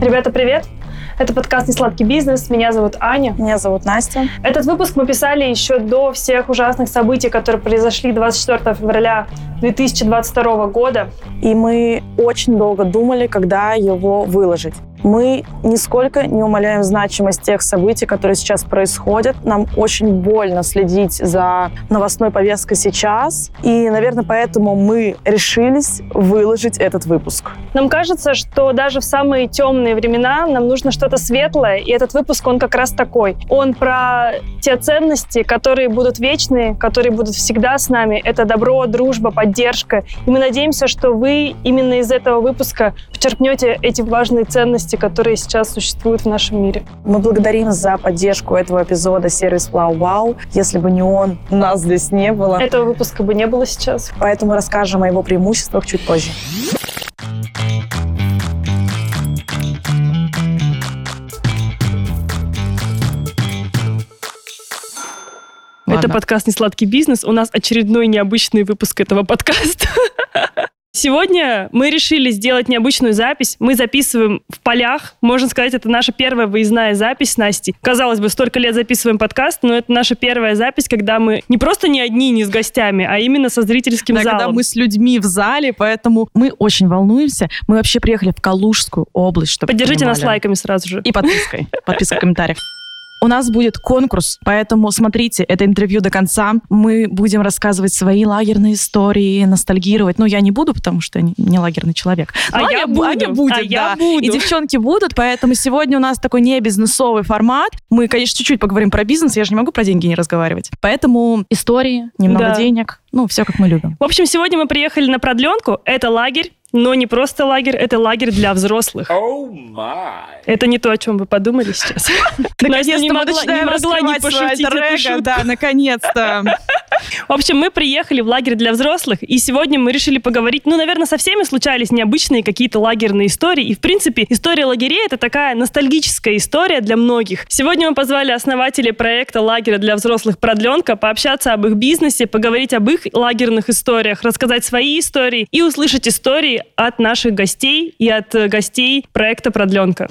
Ребята, привет! Это подкаст «Несладкий бизнес». Меня зовут Аня. Меня зовут Настя. Этот выпуск мы писали еще до всех ужасных событий, которые произошли 24 февраля 2022 года. И мы очень долго думали, когда его выложить. Мы нисколько не умаляем значимость тех событий, которые сейчас происходят. Нам очень больно следить за новостной повесткой сейчас. И, наверное, поэтому мы решились выложить этот выпуск. Нам кажется, что даже в самые темные времена нам нужно что-то светлое, и этот выпуск, он как раз такой. Он про те ценности, которые будут вечные, которые будут всегда с нами. Это добро, дружба, поддержка. И мы надеемся, что вы именно из этого выпуска почерпнете эти важные ценности ценности, которые сейчас существуют в нашем мире. Мы благодарим за поддержку этого эпизода сервис Wow Wow. Если бы не он, нас здесь не было. Этого выпуска бы не было сейчас. Поэтому расскажем о его преимуществах чуть позже. Ладно. Это подкаст «Несладкий бизнес». У нас очередной необычный выпуск этого подкаста. Сегодня мы решили сделать необычную запись. Мы записываем в полях. Можно сказать, это наша первая выездная запись с Настей. Казалось бы, столько лет записываем подкаст, но это наша первая запись, когда мы не просто не одни, не с гостями, а именно со зрительским да, залом. когда мы с людьми в зале, поэтому мы очень волнуемся. Мы вообще приехали в Калужскую область, чтобы Поддержите нас лайками сразу же. И подпиской. Подписка в комментариях. У нас будет конкурс, поэтому смотрите это интервью до конца. Мы будем рассказывать свои лагерные истории, ностальгировать. Ну, я не буду, потому что я не лагерный человек. А Но я Аня, буду. Аня будет, а да. я буду. И девчонки будут, поэтому сегодня у нас такой не бизнесовый формат. Мы, конечно, чуть-чуть поговорим про бизнес, я же не могу про деньги не разговаривать. Поэтому истории, немного Да. денег, ну, все как мы любим. В общем, сегодня мы приехали на продленку. Это лагерь. Но не просто лагерь, это лагерь для взрослых. Oh my. Это не то, о чем вы подумали сейчас. Настя не могла, не пошутить эту шутку. Да, наконец-то. В общем, мы приехали в лагерь для взрослых, и сегодня мы решили поговорить, ну, наверное, со всеми случались необычные какие-то лагерные истории, и, в принципе, история лагерей — это такая ностальгическая история для многих. Сегодня мы позвали основателей проекта лагеря для взрослых «Продленка» пообщаться об их бизнесе, поговорить об их лагерных историях, рассказать свои истории и услышать истории от наших гостей и от э, гостей проекта «Продленка».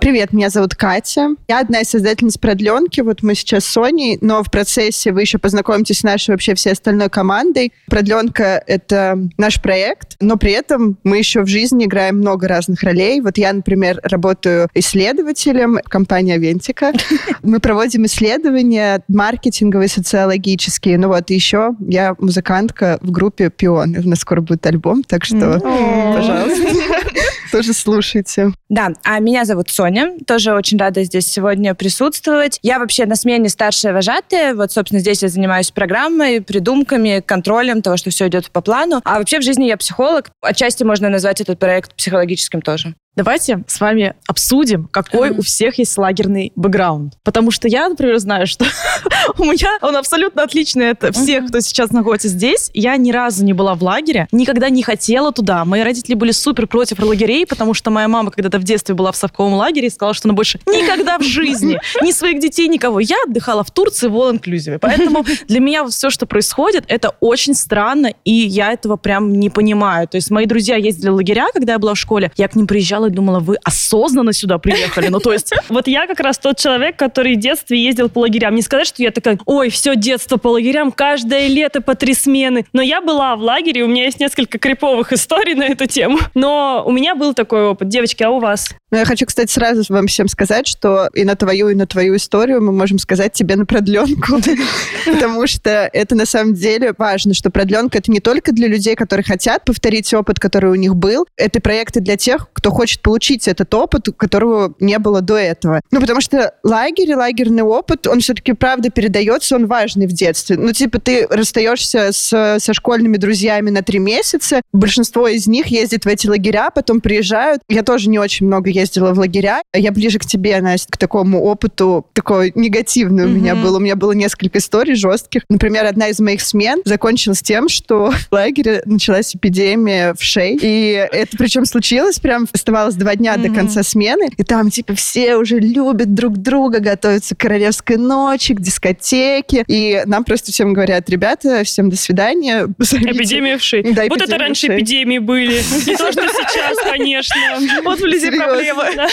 Привет, меня зовут Катя. Я одна из создательниц продленки. Вот мы сейчас с Соней, но в процессе вы еще познакомитесь с нашей вообще всей остальной командой. Продленка — это наш проект, но при этом мы еще в жизни играем много разных ролей. Вот я, например, работаю исследователем в компании Авентика. Мы проводим исследования маркетинговые, социологические. Ну вот, еще я музыкантка в группе «Пионы». У нас скоро будет альбом, так что, пожалуйста, тоже слушайте. Да, а меня зовут Соня, тоже очень рада здесь сегодня присутствовать. Я вообще на смене старшая вожатая, вот, собственно, здесь я занимаюсь программой, придумками, контролем того, что все идет по плану. А вообще в жизни я психолог, отчасти можно назвать этот проект психологическим тоже. Давайте с вами обсудим, какой у всех есть лагерный бэкграунд. Потому что я, например, знаю, что у меня он абсолютно отличный от всех, кто сейчас находится здесь. Я ни разу не была в лагере, никогда не хотела туда. Мои родители были супер против лагерей, потому что моя мама когда-то в детстве была в совковом лагере и сказала, что она больше никогда в жизни ни своих детей, никого. Я отдыхала в Турции в all-inclusive. Поэтому для меня все, что происходит, это очень странно, и я этого прям не понимаю. То есть мои друзья ездили в лагеря, когда я была в школе, я к ним приезжала и думала, вы осознанно сюда приехали? Ну, то есть Вот я как раз тот человек, который в детстве ездил по лагерям. Не сказать, что я такая, ой, все детство по лагерям, каждое лето по три смены. Но я была в лагере, у меня есть несколько криповых историй на эту тему. Но у меня был такой опыт. Девочки, а у вас? Но я хочу, кстати, сразу вам всем сказать, что и на твою, и на твою историю мы можем сказать тебе на продленку, потому что это на самом деле важно, что продленка это не только для людей, которые хотят повторить опыт, который у них был, это проекты для тех, кто хочет получить этот опыт, которого не было до этого. Ну, потому что лагерь лагерный опыт, он все-таки, правда, передается, он важный в детстве. Ну, типа, ты расстаешься с, со школьными друзьями на три месяца, большинство из них ездит в эти лагеря, потом приезжают. Я тоже не очень много ездила в лагеря. Я ближе к тебе, Настя, к такому опыту, такой негативный у меня был. У меня было несколько историй жестких. Например, одна из моих смен закончилась тем, что в лагере началась эпидемия вшей. И это причем случилось прям, оставалось оставалось два дня до конца смены, и там, типа, все уже любят друг друга, готовятся к королевской ночи, к дискотеке, и нам просто всем говорят, ребята, всем до свидания. Зовите». Эпидемия вши. Да, вот это раньше эпидемии были. Не то, что сейчас, конечно. Вот вблизи Серьезно.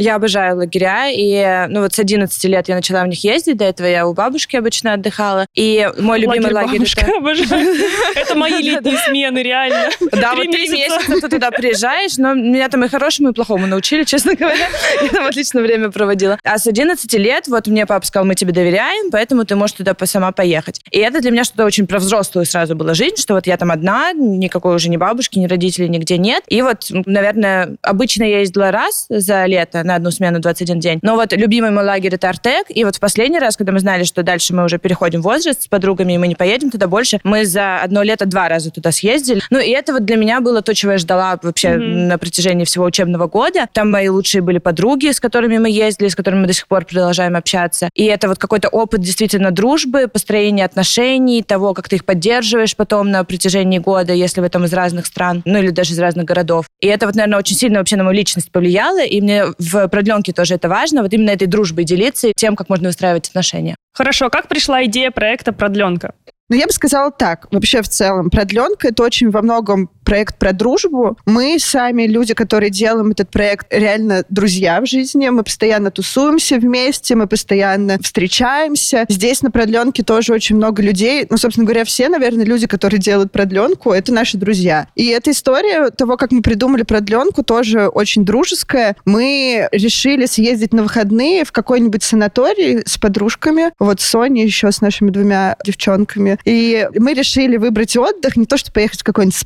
Я обожаю лагеря, и ну вот с 11 лет я начала в них ездить, до этого я у бабушки обычно отдыхала, и мой любимый лагерь... бабушка, это-. Это мои летние смены, реально. Да, вот три месяца. ты туда приезжаешь, но меня там и хорошему, и плохому научили, честно говоря. Я там отлично время проводила. А с 11 лет вот мне папа сказал, мы тебе доверяем, поэтому ты можешь туда сама поехать. И это для меня что-то очень про взрослую сразу была жизнь, что вот я там одна, никакой уже ни бабушки, ни родителей нигде нет. И вот, наверное, обычно я ездила раз за лето на одну смену 21 день. Но вот любимый мой лагерь это Артек. И вот в последний раз, когда мы знали, что дальше мы уже переходим в возраст с подругами, и мы не поедем туда больше, мы за одно лето два раза туда съездили. Ну, и это вот для меня было то, чего я ждала вообще Мгм. на протяжении всего учебного года. Там мои лучшие были подруги, с которыми мы ездили, с которыми мы до сих пор продолжаем общаться. И это вот какой-то опыт действительно дружбы, построения отношений, того, как ты их поддерживаешь потом на протяжении года, если вы там из разных стран, ну или даже из разных городов. И это вот, наверное, очень сильно вообще на мою личность повлияло, и мне в продленке тоже это важно, вот именно этой дружбой делиться и тем, как можно выстраивать отношения. Хорошо, как пришла идея проекта «Продленка»? Ну, я бы сказала так. Вообще, в целом, продленка — это очень во многом проект про дружбу. Мы сами, люди, которые делаем этот проект, реально друзья в жизни. Мы постоянно тусуемся вместе, мы постоянно встречаемся. Здесь на продленке тоже очень много людей. Ну, собственно говоря, все, наверное, люди, которые делают продленку, это наши друзья. И эта история того, как мы придумали продленку, тоже очень дружеская. Мы решили съездить на выходные в какой-нибудь санаторий с подружками. Вот с Соней еще с нашими двумя девчонками. И мы решили выбрать отдых, не то, что поехать в какой-нибудь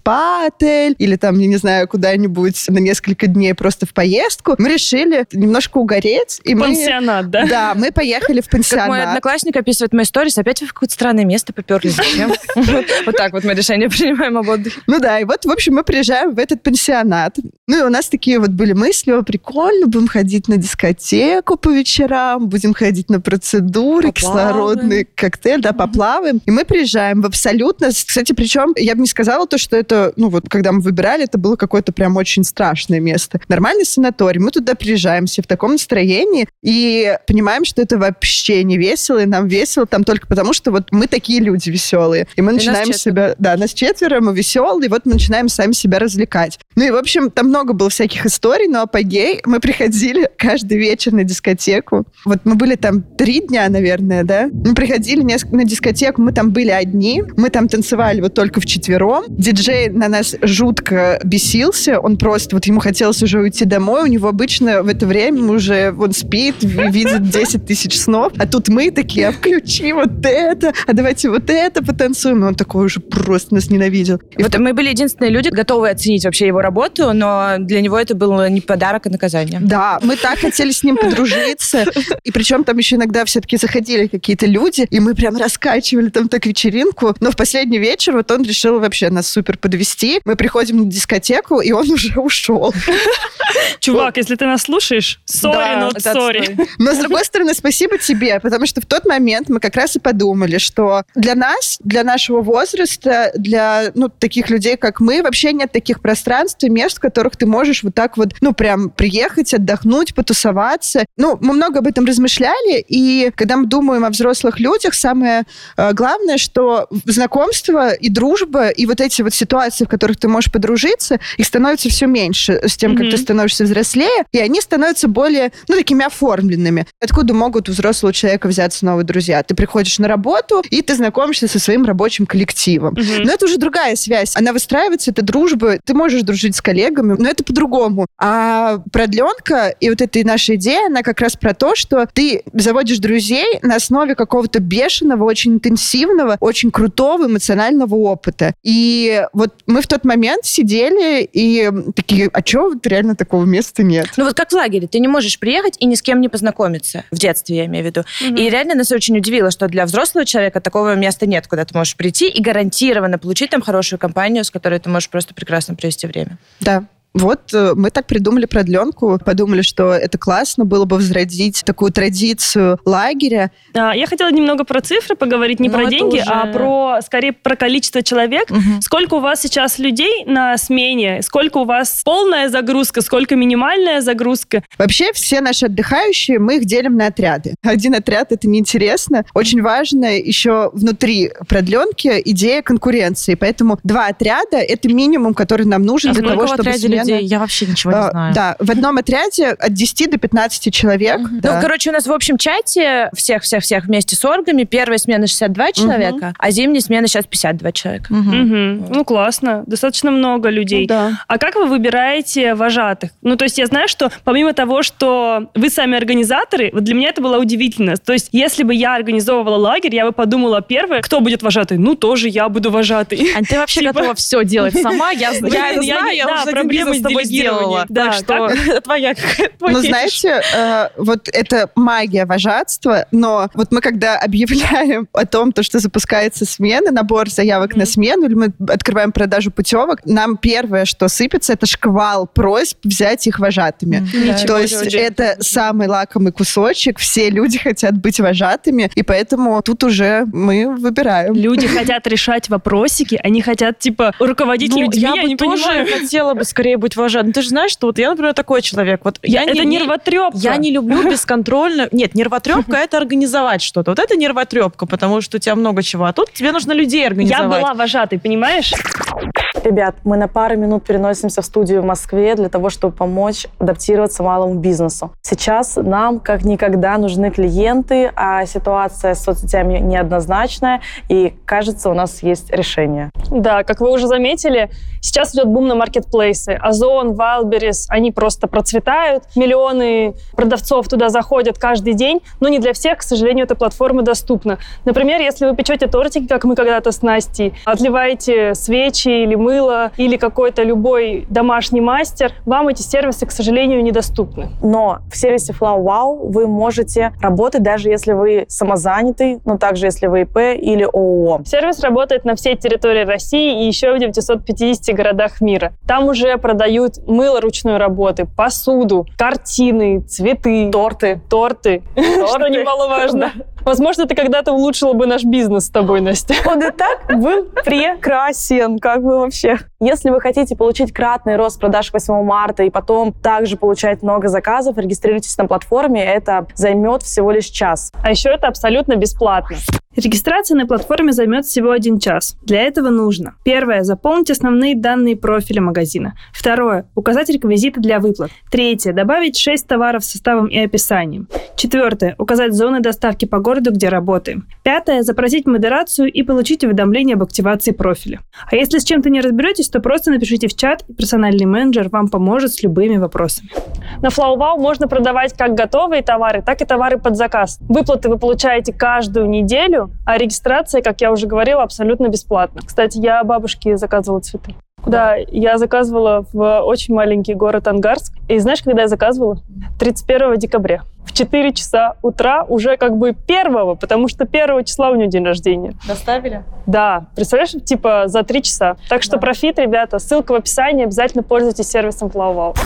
спа-отель или там, я не знаю, куда-нибудь на несколько дней просто в поездку. Мы решили немножко угореть. И мы... Пансионат, да? Да, мы поехали в Как мой пансионат. одноклассник описывает мои сторис, опять вы в какое-то странное место поперли. Зачем? Вот так вот мы решение принимаем об отдыхе. Ну да, и вот, в общем, мы приезжаем в этот пансионат. Ну и у нас такие вот были мысли, о, прикольно, будем ходить на дискотеку по вечерам, будем ходить на процедуры, кислородный коктейль, да, поплаваем. И мы приезжаем в абсолютно... Кстати, причем я бы не сказала то, что это, ну вот, когда мы выбирали, это было какое-то прям очень страшное место. Нормальный санаторий. Мы туда приезжаем все в таком настроении и понимаем, что это вообще не весело, и нам весело там только потому, что вот мы такие люди веселые. И мы нас начинаем себя... Да, нас четверо, мы веселые, и вот мы начинаем сами себя развлекать. Ну и, в общем, там много было всяких историй, но апогей мы приходили каждый вечер на дискотеку. Вот мы были там три дня, наверное, да? Мы приходили на дискотеку, мы там были одни, мы там танцевали вот только вчетвером. Диджей на нас жутко бесился, он просто, вот ему хотелось уже уйти домой, у него обычно в это время уже он спит, ви- видит 10 тысяч снов, а тут мы такие, а включи вот это, а давайте вот это потанцуем. И он такой уже просто нас ненавидел. И Вот мы были единственные люди, готовые оценить вообще его работу, но для него это был не подарок, а наказание. Да, мы так хотели с ним подружиться. И причем там еще иногда все-таки заходили какие-то люди, и мы прям раскачивали там так вечеринку. Но в последний вечер вот он решил вообще нас супер подвести. Мы приходим на дискотеку, и он уже ушел. Чувак, если ты нас слушаешь, сори, но сори. Но, с другой стороны, спасибо тебе, потому что в тот момент мы как раз и подумали, что для нас, для нашего возраста, для ну, таких людей, как мы, вообще нет таких пространств и мест, в которых ты можешь вот так вот, ну, прям приехать, отдохнуть, потусоваться. Ну, мы много об этом размышляли, и когда мы думаем о взрослых людях, самое э, главное, что знакомство и дружба, и вот эти вот ситуации, в которых ты можешь подружиться, их становится все меньше с тем, как Мгм. ты становишься взрослее, и они становятся более, ну, такими оформленными. Откуда могут у взрослого человека взяться новые друзья? Ты приходишь на работу, и ты знакомишься со своим рабочим коллективом. Мгм. Но это уже другая связь. Она выстраивается, это дружба. Ты можешь дружить с коллегами, но это по-другому. А продленка и вот эта наша идея, она как раз про то, что ты заводишь друзей на основе какого-то бешеного, очень интенсивного, очень крутого эмоционального опыта. И вот мы в тот момент сидели и такие, а чего вот реально такого места нет? Ну вот как в лагере, ты не можешь приехать и ни с кем не познакомиться. В детстве, я имею в виду. Мгм. И реально нас очень удивило, что для взрослого человека такого места нет, куда ты можешь прийти и гарантированно получить там хорошую компанию, с которой ты можешь просто прекрасно провести время. Да. Вот э, мы так придумали продленку, подумали, что это классно было бы возродить такую традицию лагеря. А, Я хотела немного про цифры поговорить, не Ну, про деньги, уже- а про, скорее, про количество человек. Мгм. Сколько у вас сейчас людей на смене? Сколько у вас полная загрузка? Сколько минимальная загрузка? Вообще все наши отдыхающие, мы их делим на отряды. Один отряд — это неинтересно. Очень важно еще внутри продленки идея конкуренции. Поэтому два отряда — это минимум, который нам нужен А для того, чтобы отряде людей? Я вообще ничего не А, знаю. Да, в одном отряде от 10 до 15 человек. да. Ну, короче, у нас в общем чате всех-всех-всех вместе с оргами первая смена 62 человека, а зимняя смена сейчас 52 человека. Ну, классно. Достаточно много людей. Ну да. А как вы выбираете вожатых? Ну, то есть я знаю, что помимо того, что вы сами организаторы, вот для меня это было удивительно. То есть если бы я организовывала лагерь, я бы подумала, первое, кто будет вожатый? Ну, тоже я буду вожатый. Ань, ты вообще Типа- готова все делать сама. Я, я это Я знаю, я да, уже один проблемы бизнес с тобой сделала. Да, Так что твоя твой Ну, знаете, э, вот это магия вожатства, но вот мы когда объявляем о том, то, что запускается смена, набор заявок на смену, или мы открываем продажу путевок, нам первое, что сыпется, это шквал просьб взять их вожатыми. Ничего То есть это самый лакомый кусочек, все люди хотят быть вожатыми, и поэтому тут уже мы выбираем. Люди хотят решать вопросики, они хотят, типа, руководить Ну, людьми, я я, бы не тоже понимаю. хотела бы скорее быть вожатым. Ты же знаешь, что вот я, например, такой человек. Вот я, это не, не- нервотрепка. Я не люблю бесконтрольно. Нет, нервотрепка это организовать что-то. Вот это нервотрепка, потому что у тебя много чего. А тут тебе нужно людей Я организовать. была вожатой, понимаешь? Ребят, мы на пару минут переносимся в студию в Москве для того, чтобы помочь адаптироваться малому бизнесу. Сейчас нам как никогда нужны клиенты, а ситуация с соцсетями неоднозначная, и кажется, у нас есть решение. Да, как вы уже заметили, сейчас идет бум на маркетплейсы. Озон, Wildberries, они просто процветают. Миллионы продавцов туда заходят каждый день, но не для всех, к сожалению, эта платформа доступна. Например, если вы печете тортики, как мы когда-то с Настей, отливаете свечи или мыло, или какой-то любой домашний мастер, вам эти сервисы, к сожалению, недоступны. Но в сервисе Flow Wow вы можете работать, даже если вы самозанятый, но также если вы ИП или ООО. Сервис работает на всей территории России и еще в 950 городах мира. Там уже продают мыло ручной работы, посуду, картины, цветы, Торты. торты, что немаловажно. Возможно, это когда-то улучшило бы наш бизнес с тобой, Настя. Он и так был прекрасен, как бы вообще. Если вы хотите получить кратный рост продаж к 8 марта и потом также получать много заказов, регистрируйтесь на платформе, это займет всего лишь час. А еще это абсолютно бесплатно. Регистрация на платформе займет всего один час. Для этого нужно. Первое. Заполнить основные данные профиля магазина. Второе. Указать реквизиты для выплат. Третье. Добавить 6 товаров с составом и описанием. Четвертое. Указать зоны доставки по городу, где работаем. Пятое. Запросить модерацию и получить уведомление об активации профиля. А если с чем-то не разберетесь, то просто напишите в чат, и персональный менеджер вам поможет с любыми вопросами. На FlowWow можно продавать как готовые товары, так и товары под заказ. Выплаты вы получаете каждую неделю, а регистрация, как я уже говорила, абсолютно бесплатна. Кстати, я бабушке заказывала цветы. Да, я заказывала в очень маленький город Ангарск. И знаешь, когда я заказывала? 31 декабря. В 4 часа утра уже как бы первого, потому что первого числа у нее день рождения. Доставили? Да, представляешь, типа за 3 часа. Так что профит, ребята, ссылка в описании, обязательно пользуйтесь сервисом FlowWow.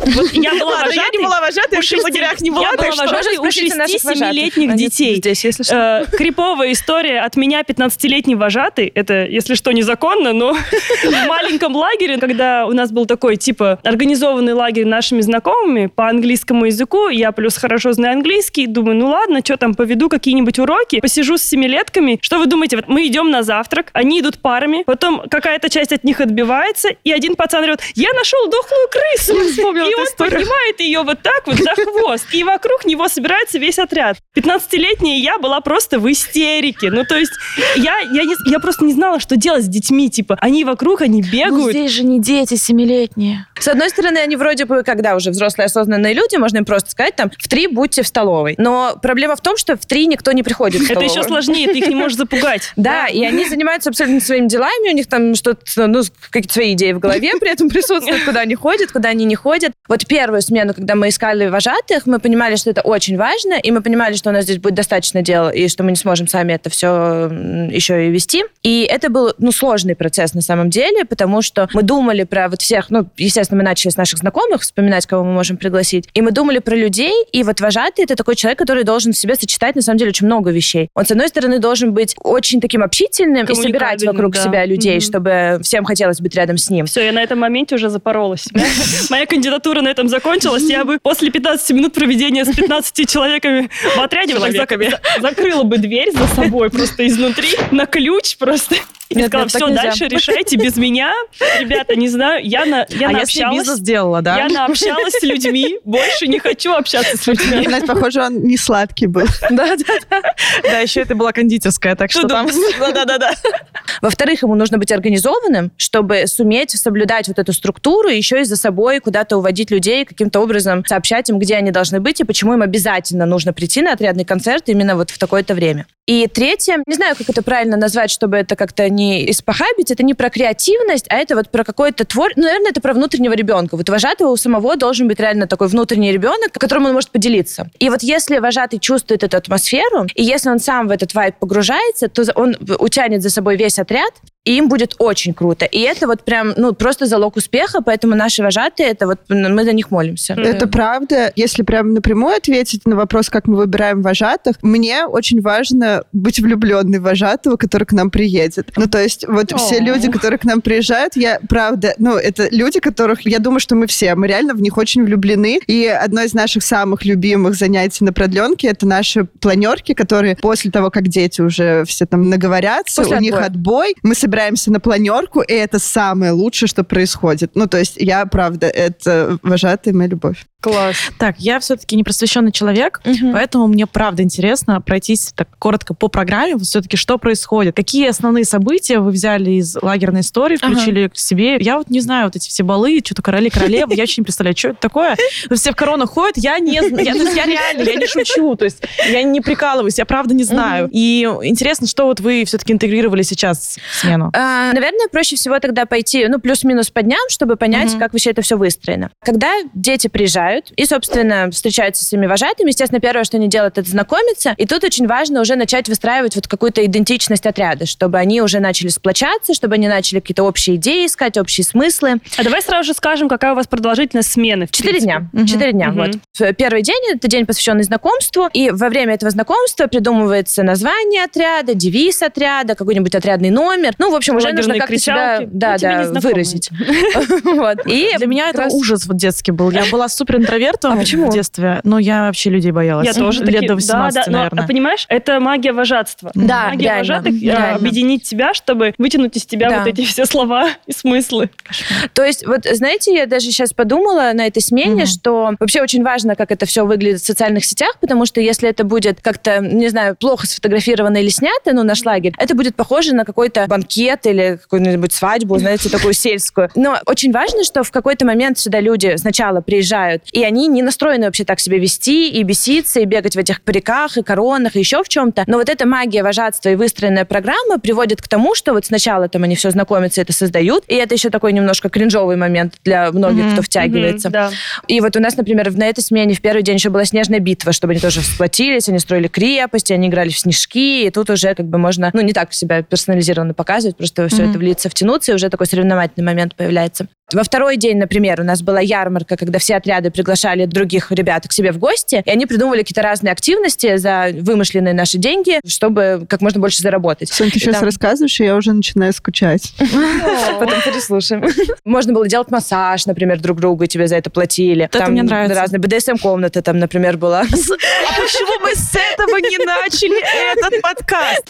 Вот я была Ладно, я не вожатой, была вожатой, у в лагерях не была, я была вожатой у спросите наших вожатых. 6-7-летних Они детей. Здесь, если что. Э, криповая история от меня 15-летний вожатый. Это, если что, незаконно, но в маленьком лагере, когда у нас был такой, типа, организованный лагерь нашими знакомыми по английскому языку, я плюс хорошо знаю английский, думаю, ну ладно, что там, поведу какие-нибудь уроки, посижу с семилетками. Что вы думаете? Вот мы идем на завтрак, они идут парами, потом какая-то часть от них отбивается, и один пацан говорит, я нашел дохлую крысу. И он поднимает ее вот так вот за хвост, и вокруг него собирается весь отряд. 15-летняя я была просто в истерике. Ну, то есть, я, я, не- я просто не знала, что делать с детьми. Типа, они вокруг, они Ну, бегают. здесь же не дети семилетние. С одной стороны, они вроде бы, когда уже взрослые осознанные люди, можно им просто сказать, там, в три будьте в столовой. Но проблема в том, что в три никто не приходит в Это столовую. еще сложнее, ты их не можешь запугать. Да, и они занимаются абсолютно своими делами, у них там что-то, ну, какие-то свои идеи в голове при этом присутствуют, куда они ходят, куда они не ходят. Вот первую смену, когда мы искали вожатых, мы понимали, что это очень важно, и мы понимали, что у нас здесь будет достаточно дела, и что мы не сможем сами это все еще и вести. И это был, ну, сложный процесс на самом деле, потому что мы думали про вот всех, ну, естественно, мы начали с наших знакомых вспоминать, кого мы можем пригласить, и мы думали про людей, и вот вожатый это такой человек, который должен в себе сочетать, на самом деле, очень много вещей. Он, с одной стороны, должен быть очень таким общительным и собирать вокруг да. себя людей, Мгм. чтобы всем хотелось быть рядом с ним. Все, я на этом моменте уже запоролась. Моя кандидатура на этом закончилась. Я бы после 15 минут проведения с 15 человеками в отряде зак- Человеками. за- закрыла бы дверь за собой просто изнутри на ключ просто. И Нет, сказала, все, нельзя». дальше решайте без меня. Ребята, не знаю, я, на, я а если наобщалась. бизнес сделала, да? Я наобщалась с людьми, больше не хочу общаться с людьми. Знаете, похоже, он не сладкий был. Да, да, да. Да, еще это была кондитерская, так что там... Да-да-да. Во-вторых, ему нужно быть организованным, чтобы суметь соблюдать вот эту структуру, еще и за собой куда-то уводить людей, каким-то образом сообщать им, где они должны быть, и почему им обязательно нужно прийти на отрядный концерт именно вот в такое-то время. И третье, не знаю, как это правильно назвать, чтобы это как-то не испохабить, это не про креативность, а это вот про какой-то твор... Ну, наверное, это про внутреннего ребенка. Вот у вожатого у самого должен быть реально такой внутренний ребенок, которым он может поделиться. И вот если вожатый чувствует эту атмосферу, и если он сам в этот вайб погружается, то он утянет за собой весь отряд, и им будет очень круто. И это вот прям, ну, просто залог успеха, поэтому наши вожатые, это вот м, мы за них молимся. Это правда. Если прям напрямую ответить на вопрос, как мы выбираем вожатых, мне очень важно быть влюбленной в вожатого, который к нам приедет. Ну, то есть вот все О. люди, которые к нам приезжают, я правда, ну, это люди, которых, я думаю, что мы все, мы реально в них очень влюблены. И одно из наших самых любимых занятий на продленке это наши планерки, которые после того, как дети уже все там наговорятся, После у них отбоя. отбой, мы собираемся на планерку, и это самое лучшее, что происходит. Ну, то есть я, правда, это вожатая моя любовь. Класс. Так, я все-таки непросвещенный человек, Мгм. Поэтому мне правда интересно пройтись так коротко по программе, вот все-таки что происходит, какие основные события вы взяли из лагерной истории, Ага. включили к себе. Я вот не знаю, вот эти все балы, что-то короли, королевы, я вообще не представляю, что это такое. Вот Все в коронах ходят, я не знаю, я, то есть я реально, я не шучу, то есть я не прикалываюсь, я правда не знаю. И интересно, что вот вы все-таки интегрировали сейчас в смену. А, Наверное, проще всего тогда пойти, ну, плюс-минус по дням, чтобы понять, как вообще это все выстроено. Когда дети приезжают и, собственно, встречаются с своими вожатыми, естественно, первое, что они делают, это знакомиться. И тут очень важно уже начать выстраивать вот какую-то идентичность отряда, чтобы они уже начали сплочаться, чтобы они начали какие-то общие идеи искать, общие смыслы. А давай сразу же скажем, какая у вас продолжительность смены. Четыре дня. Четыре дня. Мгм. Вот. Первый день это день, посвященный знакомству. И во время этого знакомства придумывается название отряда, девиз отряда, какой-нибудь отрядный номер. Ну, в общем, уже нужно как-то себя кричалки. да, да, выразить. И Для меня это ужас вот детский был. Я была супер интровертом А почему? в детстве, но я вообще людей боялась. Я тоже Лет до да, 18, да, но, наверное. а понимаешь, это магия вожатства. Да, магия реально, вожатых э, реально. объединить тебя, чтобы вытянуть из тебя Да. вот эти все слова и смыслы. То есть, вот, знаете, я даже сейчас подумала на этой смене, Мгм. что вообще очень важно, как это все выглядит в социальных сетях, потому что если это будет как-то, не знаю, плохо сфотографировано или снято, ну, наш лагерь, это будет похоже на какой-то банкет или какую-нибудь свадьбу, знаете, такую сельскую. Но очень важно, что в какой-то момент сюда люди сначала приезжают, и они не настроены вообще так себя вести и беситься, и бегать в этих париках, и коронах, и еще в чем-то. Но вот эта магия вожатства и выстроенная программа приводит к тому, что вот сначала там они все знакомятся, это создают, и это еще такой немножко кринжовый момент для многих, Мгм. кто втягивается. Мгм, да. И вот у нас, например, на этой смене в первый день еще была снежная битва, чтобы они тоже сплотились, они строили крепости, они играли в снежки, и тут уже как бы можно, ну, не так себя персонализированно показывать, просто все Мгм. это влиться, втянуться, и уже такой соревновательный момент появляется. Во второй день, например, у нас была ярмарка, когда все отряды приглашали других ребят к себе в гости, и они придумывали какие-то разные активности за вымышленные наши деньги, чтобы как можно больше заработать. Сон, ты И сейчас там- рассказываешь, и я уже начинаю скучать. Потом переслушаем. Можно было делать массаж, например, друг другу, и тебе за это платили. это мне нравится. Разные БДСМ-комната там, например, была. А почему мы с этого не начали этот подкаст?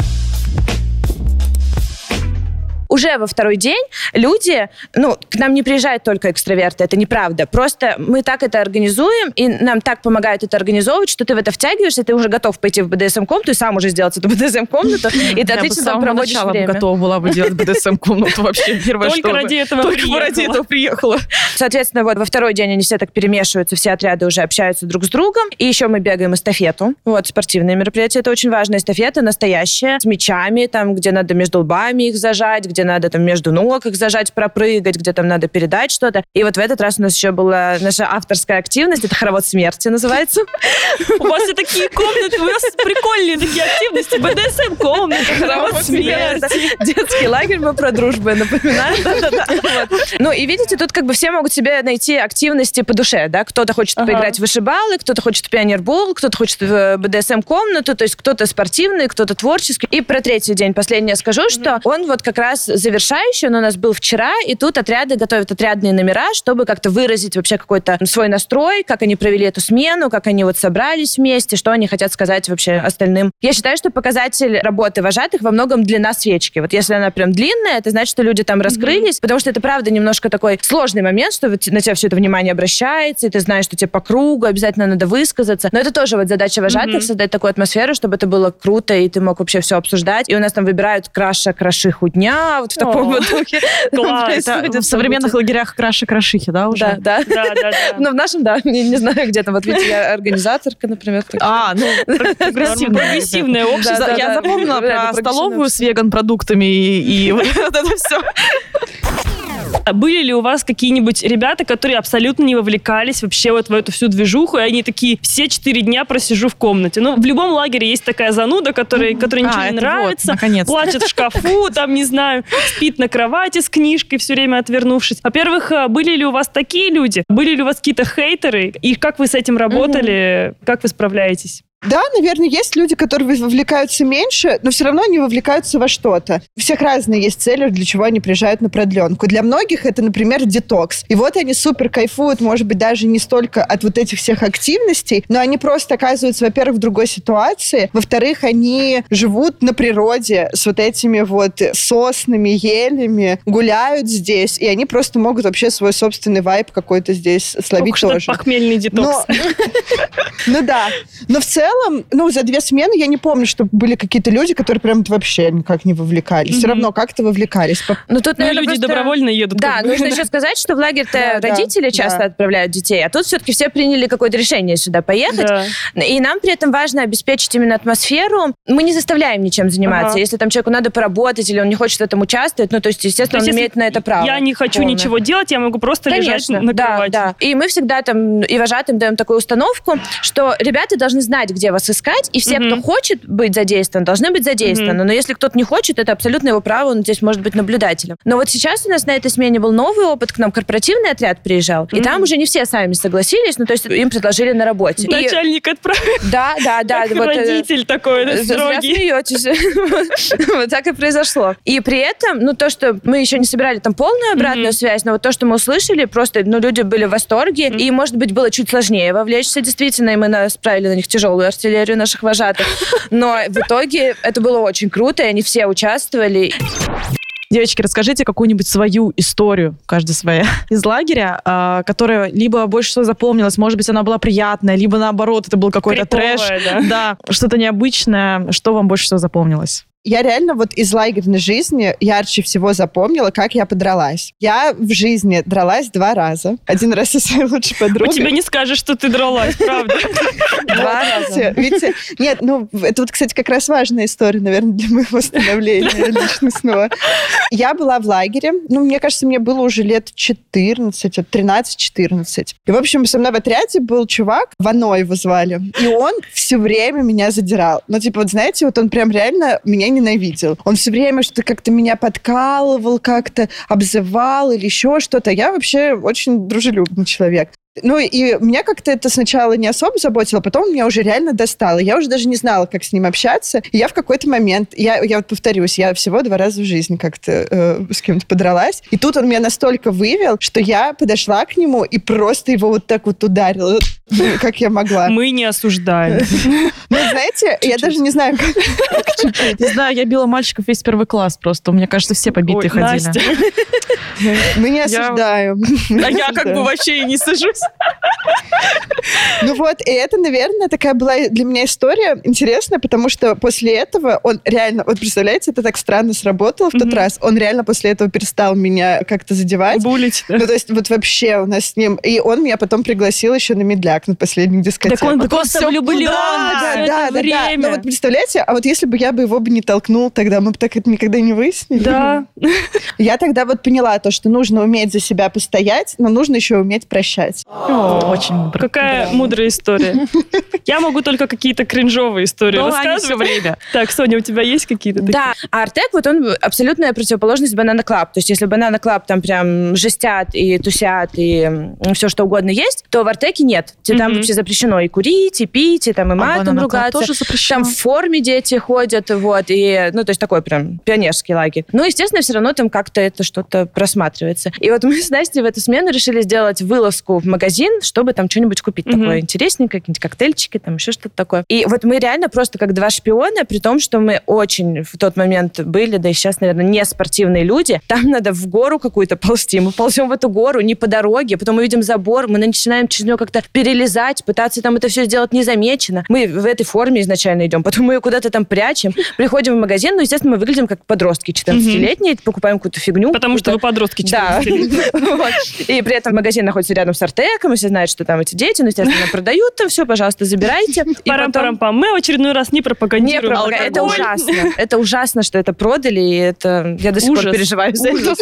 Уже во второй день люди, ну, к нам не приезжают только экстраверты, это неправда. Просто мы так это организуем, и нам так помогают это организовывать, что ты в это втягиваешься, ты уже готов пойти в БДСМ-комнату и сам уже сделать эту БДСМ-комнату, и ты отлично там проводишь время. готова была бы делать БДСМ-комнату вообще первое, Только что ради этого Только ради этого приехала. Соответственно, вот во второй день они все так перемешиваются, все отряды уже общаются друг с другом. И еще мы бегаем эстафету. Вот, спортивные мероприятия. Это очень важная эстафета, настоящая, с мячами, там, где надо между лбами их зажать, где где надо там между ног их зажать, пропрыгать, где там надо передать что-то. И вот в этот раз у нас еще была наша авторская активность, это хоровод смерти называется. У вас все такие комнаты, у вас прикольные такие активности. БДСМ комната, хоровод смерти. Детский лагерь мы про дружбу напоминаем. Ну и видите, тут как бы все могут себе найти активности по душе, да? Кто-то хочет поиграть в вышибалы, кто-то хочет в пионербол, кто-то хочет в БДСМ-комнату, то есть кто-то спортивный, кто-то творческий. И про третий день последнее скажу, что он вот как раз завершающий, он у нас был вчера, и тут отряды готовят отрядные номера, чтобы как-то выразить вообще какой-то свой настрой, как они провели эту смену, как они вот собрались вместе, что они хотят сказать вообще остальным. Я считаю, что показатель работы вожатых во многом длина свечки. Вот если она прям длинная, это значит, что люди там раскрылись, потому что это правда немножко такой сложный момент, что вот на тебя все это внимание обращается, и ты знаешь, что тебе по кругу обязательно надо высказаться. Но это тоже вот задача вожатых, Мгм. создать такую атмосферу, чтобы это было круто, и ты мог вообще все обсуждать. И у нас там выбирают краша крашиху дня, вот в таком вот духе. происходит в современных лагерях краши-крашихи, да, уже? Да, да. Да. Ну, в нашем, да, не, знаю, где там. Вот видите, я организаторка, например. А, ну, прогрессивное. Общество. Я запомнила про столовую с веган-продуктами и вот это все. А Были ли у вас какие-нибудь ребята, которые абсолютно не вовлекались вообще вот в эту всю движуху, и они такие, все четыре дня просижу в комнате? Ну, в любом лагере есть такая зануда, которой, которой ничего А, не это вот, нравится, наконец-то. плачет в шкафу, там, не знаю, спит на кровати с книжкой, все время отвернувшись. Во-первых, а, были ли у вас такие люди? Были ли у вас какие-то хейтеры? И как вы с этим работали? Как вы справляетесь? Да, наверное, есть люди, которые вовлекаются меньше, но все равно они вовлекаются во что-то. У всех разные есть цели, для чего они приезжают на продленку. Для многих это, например, детокс. И вот они супер кайфуют, может быть, даже не столько от вот этих всех активностей, но они просто оказываются, во-первых, в другой ситуации, во-вторых, они живут на природе с вот этими вот соснами, елями, гуляют здесь, и они просто могут вообще свой собственный вайб какой-то здесь словить что тоже. похмельный детокс. Ну да. Но в целом, ну, за две смены я не помню, что были какие-то люди, которые прям вообще никак не вовлекались. Все Мгм. равно как-то вовлекались. По- Ну, тут, Ну, наверное, люди просто- добровольно едут. Да, как бы. нужно еще сказать, что в лагерь-то Да, да, родители часто да. отправляют детей, а тут все-таки все приняли какое-то решение сюда поехать. Да. И нам при этом важно обеспечить именно атмосферу. Мы не заставляем ничем заниматься. Ага. Если там человеку надо поработать или он не хочет в этом участвовать, ну, то есть, естественно, То есть, он имеет на это право. Я не хочу полное. ничего делать, я могу просто лежать Конечно, на да, кровати. да. И мы всегда там и вожатым даем такую установку, что ребята должны знать, где вас искать, и все, Мгм. кто хочет быть задействован, должны быть задействованы. Но если кто-то не хочет, это абсолютно его право, он здесь может быть наблюдателем. Но вот сейчас у нас на этой смене был новый опыт, к нам корпоративный отряд приезжал, и Мгм. там уже не все сами согласились, ну то есть им предложили на работе. И- Начальник отправил, да, да, да. как вот, э, родитель такой да, строгий. смеетесь. Вот так и произошло. И при этом, ну, то, что мы еще не собирали там полную обратную связь, но вот то, что мы услышали, просто, ну, люди были в восторге, и, может быть, было чуть сложнее вовлечься, действительно, и мы справили на них тяжелую артиллерию наших вожатых. Но в итоге это было очень круто, и они все участвовали. Девочки, расскажите какую-нибудь свою историю, каждая своя, из лагеря, а, которая либо больше всего запомнилась, может быть, она была приятная, либо наоборот, это был какой-то трэш. Да. Да, что-то необычное. Что вам больше всего запомнилось? Я реально вот из лагерной жизни ярче всего запомнила, как я подралась. Я в жизни дралась два раза. Один раз со своей лучшей У подругой. тебя не скажешь, что ты дралась, правда. Два Видите, видите? Нет, ну, это вот, кстати, как раз важная история, наверное, для моего становления личностного. Я была в лагере, ну, мне кажется, мне было уже лет 14, вот 13-14. И, в общем, со мной в отряде был чувак, Вано его звали, и он все время меня задирал. Ну, типа, вот знаете, вот он прям реально меня ненавидел. Он все время что-то как-то меня подкалывал, как-то обзывал или еще что-то. Я вообще очень дружелюбный человек. Ну, и меня как-то это сначала не особо заботило, потом меня уже реально достало. Я уже даже не знала, как с ним общаться. И я в какой-то момент, я, я вот повторюсь, я всего два раза в жизни как-то э, с кем-то подралась. И тут он меня настолько вывел, что я подошла к нему и просто его вот так вот ударила, ну, как я могла. Мы не осуждаем. Ну, знаете, я даже не знаю, как... Не знаю, я била мальчиков весь первый класс просто. Мне кажется, все побитые ходили. Мы не осуждаем. А я как бы вообще и не сажусь. Ну вот, и это, наверное, такая была для меня история интересная, потому что после этого он реально, вот представляете, это так странно сработало в тот раз, он реально после этого перестал меня как-то задевать. Булить. Ну, то есть вот вообще у нас с ним... И он меня потом пригласил еще на медляк на последних дискотеках. Так он Вот просто влюблен Да, да, да, да. Ну вот представляете, а вот если бы я бы его бы не толкнул тогда, мы бы так это никогда не выяснили. Да. Я тогда вот поняла то, что нужно уметь за себя постоять, но нужно еще уметь прощать. Очень мудро. Какая мудрая история. Я могу только какие-то кринжовые истории Да, они рассказывать. время. Так, Соня, у тебя есть какие-то такие? Да, а Артек, вот он абсолютная противоположность Banana Club. То есть если Banana Club там прям жестят и тусят, и все что угодно есть, то в Артеке нет. Тебе Там вообще запрещено и курить, и пить, и там и А матом ругаться. Там в форме дети ходят, вот, и, ну, то есть такой прям пионерский лагерь. Ну, естественно, все равно там как-то это что-то просматривается. И вот мы с Настей в эту смену решили сделать вылазку в магазин, чтобы там что-нибудь купить Мгм. такое интересненькое, какие-нибудь коктейльчики, там еще что-то такое. И вот мы реально просто как два шпиона, при том, что мы очень в тот момент были, да и сейчас, наверное, не спортивные люди. Там надо в гору какую-то ползти. Мы ползем в эту гору не по дороге, потом мы видим забор, мы начинаем через него как-то перелезать, пытаться там это все сделать незамеченно. Мы в этой форме изначально идем, потом мы ее куда-то там прячем, приходим в магазин, ну, естественно, мы выглядим как подростки 14-летние, покупаем какую-то фигню. Потому что вы какую-то- подростки да. 14 Вот. И при этом магазин находится рядом с Артеком, и все знают, что там эти дети, ну, естественно, продают там все, пожалуйста, забирайте. И потом- Парам-парам-пам. Мы очередной раз не не пропагандируем пропаганда. Это ужасно. Это ужасно, что это продали, и это я до сих Ужас. пор переживаю за это.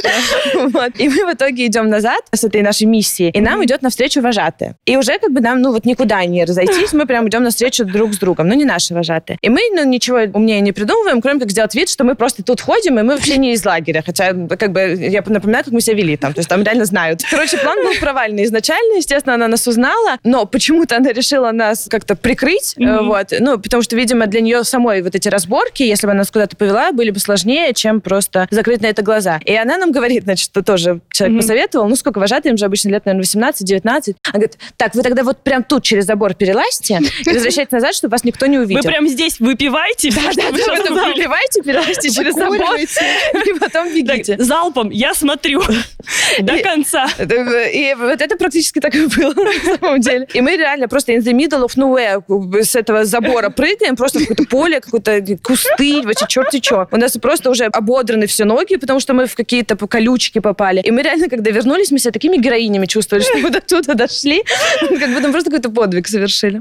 Вот. И мы в итоге идем назад с этой нашей миссией, и нам идет навстречу вожатая. И уже как бы нам, ну вот никуда не разойтись, мы прям идем навстречу друг с другом, но не наши вожатые. И мы, ну, ничего умнее не придумываем, кроме как сделать вид, что мы просто тут ходим, и мы вообще не из лагеря. Хотя, как бы, я напоминаю, как мы себя вели там. То есть там реально знают. Короче, план был провальный изначально. Естественно, она нас узнала, но почему-то она решила нас как-то прикрыть. Мгм. Вот. Ну, потому что, видимо, для нее самой вот эти разборки, если бы она нас куда-то повела, были бы сложнее, чем просто закрыть на это глаза. И она нам говорит, значит, что тоже человек Мгм. посоветовал, ну, сколько вожатым же обычно лет, наверное, 18-19. Она говорит, так, вы тогда вот прям тут через забор перелазьте и возвращайтесь назад, чтобы вас никто не Вы увидел. прям здесь выпиваете? Да, да, вы да, вы выливайте, перелазьте через забор и потом бегите. Залпом, я смотрю до И- конца. Это- И вот это практически так и было, на самом деле. И мы реально просто in the middle of nowhere с этого забора прыгаем, просто в какое-то поле, какое-то кусты, вообще черти что. У нас просто уже ободраны все ноги, потому что мы в какие-то колючки попали. И мы реально, когда вернулись, мы себя такими героинями чувствовали, что мы до туда дошли, как будто мы просто какой-то подвиг совершили.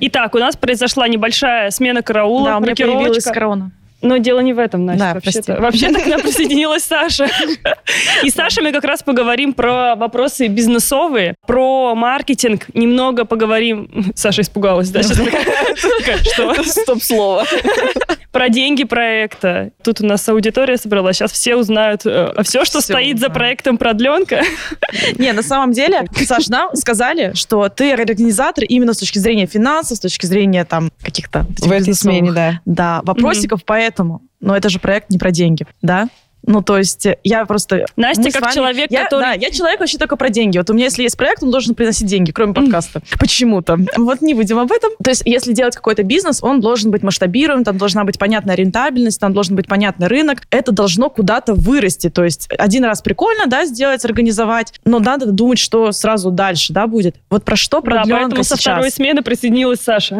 Итак, у нас произошла небольшая смена караула, Да, у меня появилась корона. Но дело не в этом, Настя. Да, вообще-то. Вообще-то к нам присоединилась Саша. И с Сашей мы как раз поговорим про вопросы бизнесовые, про маркетинг, немного поговорим... Саша испугалась, да? Что? Стоп-слово. Про деньги проекта. Тут у нас аудитория собралась. Сейчас все узнают все, что стоит за проектом продленка. Не, на самом деле, Саш, нам сказали, что ты организатор именно с точки зрения финансов, с точки зрения там каких-то В этой смене, да. Да, вопросиков поэтому. Но это же проект не про деньги, да? Ну, то есть э, я просто... Настя, как вами- человек, я, который- Да, я человек вообще только про деньги. Вот у меня, если есть проект, он должен приносить деньги, кроме подкаста. Почему-то. Вот не будем об этом. То есть если делать какой-то бизнес, он должен быть масштабируем, там должна быть понятная рентабельность, там должен быть понятный рынок. Это должно куда-то вырасти. То есть один раз прикольно, да, сделать, организовать, но надо думать, что сразу дальше, да, будет. Вот про что Да, продленка поэтому со сейчас? второй смены присоединилась Саша.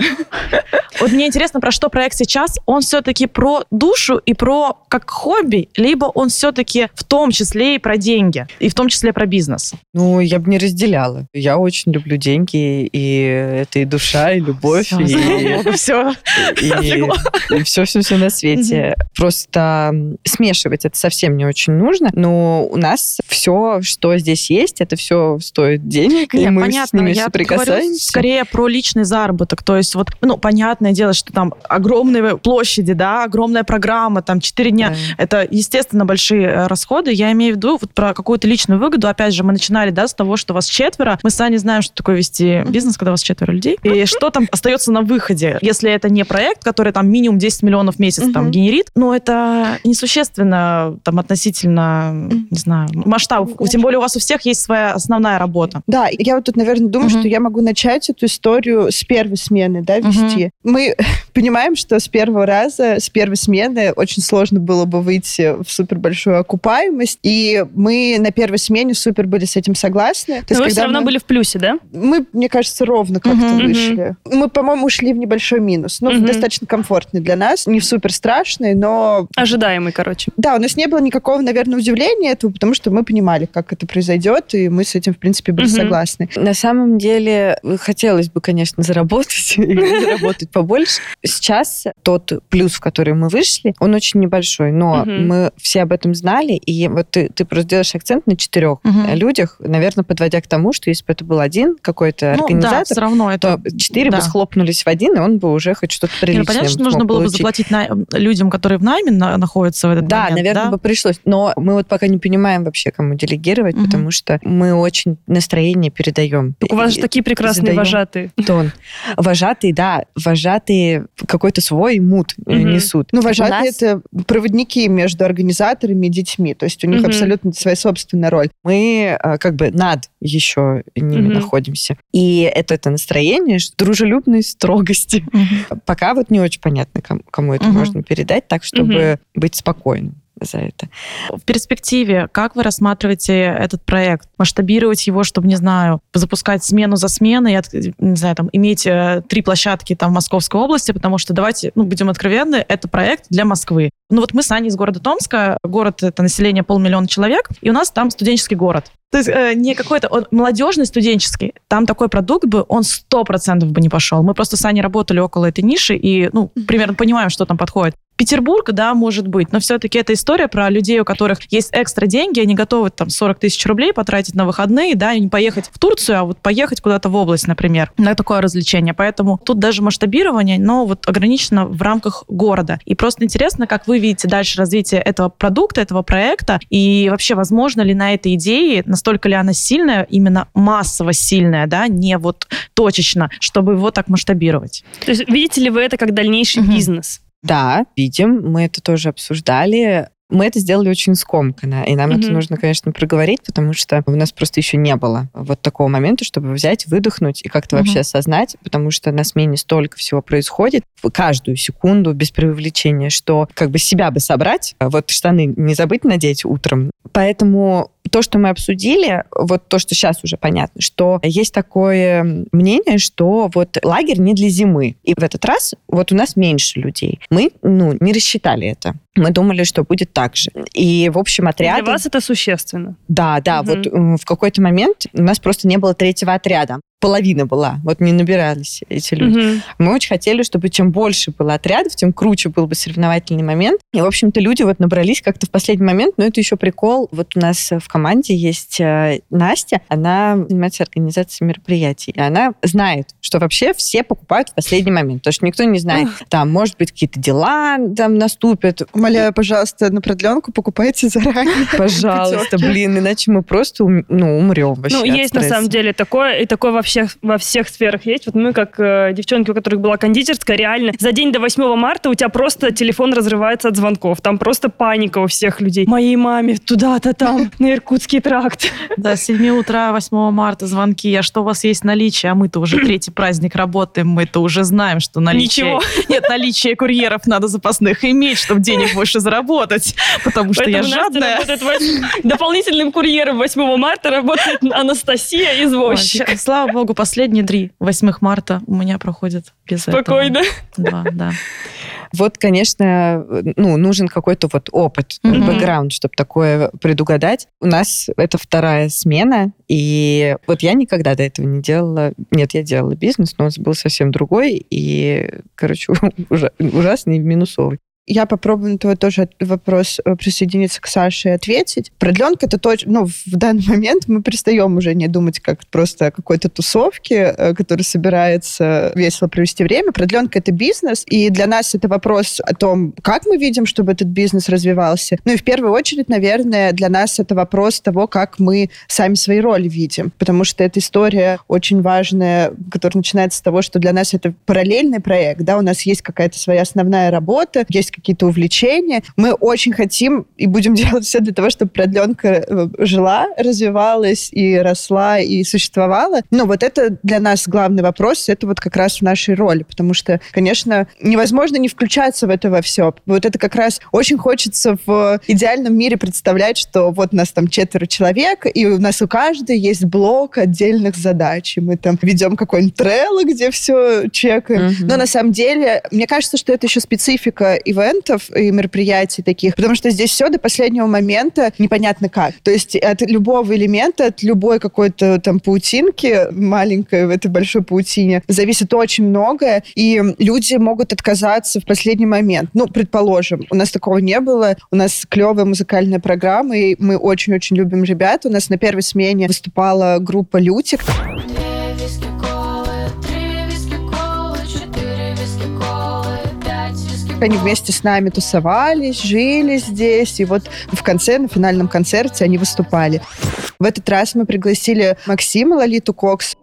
Вот мне интересно, про что проект сейчас. Он все-таки про душу и про как хобби, либо он все-таки в том числе и про деньги, и в том числе про бизнес. Ну, я бы не разделяла. Я очень люблю деньги, и это и душа, и любовь, Всё, и, слава богу, всё. и, все-все-все на свете. Просто м, смешивать это совсем не очень нужно, но у нас все, что здесь есть, это все стоит денег, и Не, мы понятно, с ними я говорю скорее про личный заработок. То есть вот, ну, понятное дело, что там огромные площади, да, огромная программа, там 4 дня. Да. Это, естественно, большие э, расходы. Я имею в виду вот про какую-то личную выгоду. Опять же, мы начинали, да, с того, что вас четверо. Мы сами знаем, что такое вести бизнес, когда вас четверо людей. И что там остается на выходе, если это не проект, который там минимум 10 миллионов в месяц там генерит, но это несущественно там относительно, не знаю, масштабов. Тем более у вас у всех есть своя основная работа. Да, я вот тут, наверное, думаю, что я могу начать эту историю с первой смены, да, вести. Мы понимаем, что с первого раза, с первой смены очень сложно было бы выйти в супер большую окупаемость. И мы на первой смене супер были с этим согласны. То Но вы все равно мы... были в плюсе, да? Мы, мне кажется, ровно как-то угу. вышли. Мы, по-моему, ушли в небольшой минус. Ну, угу. достаточно комфортный для нас. Не супер страшный, но... Ожидаемый, короче. Да, у нас не было никакого, наверное, удивления этого, потому что мы понимали, как это произойдет, и мы с этим, в принципе, были угу. согласны. На самом деле, хотелось бы, конечно, заработать и заработать побольше. Сейчас тот плюс, в который мы вышли, он очень небольшой, но мы все об этом знали, и вот ты, ты просто делаешь акцент на четырех людях, наверное, подводя к тому, что если бы это был один какой-то ну, организатор, да, все равно это... то четыре да. бы схлопнулись в один, и он бы уже хоть что-то приличное Понятно, что нужно было получить. бы заплатить на... людям, которые в найме на... находятся в этот да, момент. Наверное, да, наверное, бы пришлось. Но мы вот пока не понимаем вообще, кому делегировать, угу. потому что мы очень настроение передаем. Так у вас же такие прекрасные вожатые. Тон. Вожатые, да, вожатые какой-то свой мут угу. несут. Ну, вожатые нас... это проводники между организаторами и детьми, то есть у них угу. абсолютно своя собственная роль. Мы э, как бы над еще ними угу. находимся. И это, это настроение дружелюбной строгости. Угу. Пока вот не очень понятно, кому, кому это угу. можно передать, так, чтобы угу. быть спокойным за это. В перспективе, как вы рассматриваете этот проект? Масштабировать его, чтобы, не знаю, запускать смену за сменой, не знаю, там, иметь э, три площадки там в Московской области, потому что, давайте, ну, будем откровенны, это проект для Москвы. Ну, вот мы с Аней из города Томска, город, это население полмиллиона человек, и у нас там студенческий город. То есть э, не какой-то он молодежный, студенческий. Там такой продукт бы, он сто процентов бы не пошел. Мы просто с Аней работали около этой ниши и, ну, примерно понимаем, что там подходит. Петербург, да, может быть, но все-таки это история про людей, у которых есть экстра деньги, они готовы там 40 тысяч рублей потратить на выходные, да, и не поехать в Турцию, а вот поехать куда-то в область, например, на такое развлечение. Поэтому тут даже масштабирование, но вот ограничено в рамках города. И просто интересно, как вы видите дальше развитие этого продукта, этого проекта, и вообще возможно ли на этой идее, настолько ли она сильная, именно массово сильная, да, не вот точечно, чтобы его так масштабировать. То есть видите ли вы это как дальнейший угу. бизнес? Да, видим, мы это тоже обсуждали. Мы это сделали очень скомканно, и нам mm-hmm. это нужно, конечно, проговорить, потому что у нас просто еще не было вот такого момента, чтобы взять, выдохнуть и как-то mm-hmm. вообще осознать, потому что на смене столько всего происходит в каждую секунду без привлечения, что как бы себя бы собрать, а вот штаны не забыть надеть утром. Поэтому то, что мы обсудили, вот то, что сейчас уже понятно, что есть такое мнение, что вот лагерь не для зимы. И в этот раз вот у нас меньше людей. Мы, ну, не рассчитали это. Мы думали, что будет так же. И, в общем, отряд... Для вас это существенно. Да, да. Угу. Вот в какой-то момент у нас просто не было третьего отряда половина была, вот не набирались эти люди. Угу. Мы очень хотели, чтобы чем больше было отрядов, тем круче был бы соревновательный момент. И, в общем-то, люди вот набрались как-то в последний момент, но это еще прикол. Вот у нас в команде есть э, Настя, она занимается организацией мероприятий, и она знает, что вообще все покупают в последний момент, потому что никто не знает, там, может быть, какие-то дела там наступят. Умоляю, пожалуйста, на продленку покупайте заранее. Пожалуйста, блин, иначе мы просто ну, умрем вообще Ну, есть на самом деле такое, и такое вообще всех, во всех сферах есть. Вот мы, как э, девчонки, у которых была кондитерская, реально за день до 8 марта у тебя просто телефон разрывается от звонков. Там просто паника у всех людей. Моей маме туда-то там, на Иркутский тракт. Да, с 7 утра 8 марта звонки. А что у вас есть наличие? А мы-то уже третий праздник работаем, мы-то уже знаем, что наличие... Ничего. Нет, наличие курьеров надо запасных иметь, чтобы денег больше заработать. Потому что я жадная. Дополнительным курьером 8 марта работает Анастасия, извозчик. Слава богу, последние три 8 марта у меня проходят без Спокойно. этого. Два, да. Вот, конечно, ну, нужен какой-то вот опыт, mm-hmm. бэкграунд, чтобы такое предугадать. У нас это вторая смена, и вот я никогда до этого не делала... Нет, я делала бизнес, но он был совсем другой, и, короче, ужасный минусовый. Я попробую на твой тоже вопрос э, присоединиться к Саше и ответить. Продленка это точно, ну, в данный момент мы перестаем уже не думать как просто о какой-то тусовке, э, которая собирается весело провести время. Продленка это бизнес, и для нас это вопрос о том, как мы видим, чтобы этот бизнес развивался. Ну и в первую очередь, наверное, для нас это вопрос того, как мы сами свои роли видим, потому что эта история очень важная, которая начинается с того, что для нас это параллельный проект, да, у нас есть какая-то своя основная работа, есть какие-то увлечения. Мы очень хотим и будем делать все для того, чтобы продленка э, жила, развивалась и росла и существовала. Но вот это для нас главный вопрос, это вот как раз в нашей роли, потому что, конечно, невозможно не включаться в это во все. Вот это как раз очень хочется в идеальном мире представлять, что вот нас там четверо человек, и у нас у каждой есть блок отдельных задач, и мы там ведем какой-нибудь трелло, где все чекаем. Mm-hmm. Но на самом деле, мне кажется, что это еще специфика ивентов и мероприятий таких, потому что здесь все до последнего момента непонятно как. То есть от любого элемента, от любой какой-то там паутинки маленькой в этой большой паутине зависит очень многое, и люди могут отказаться в последний момент. Ну, предположим, у нас такого не было, у нас клевая музыкальная программа, и мы очень-очень любим ребят. У нас на первой смене выступала группа «Лютик». Они вместе с нами тусовались, жили здесь, и вот в конце, на финальном концерте они выступали. В этот раз мы пригласили Максима Лолиту Кокс.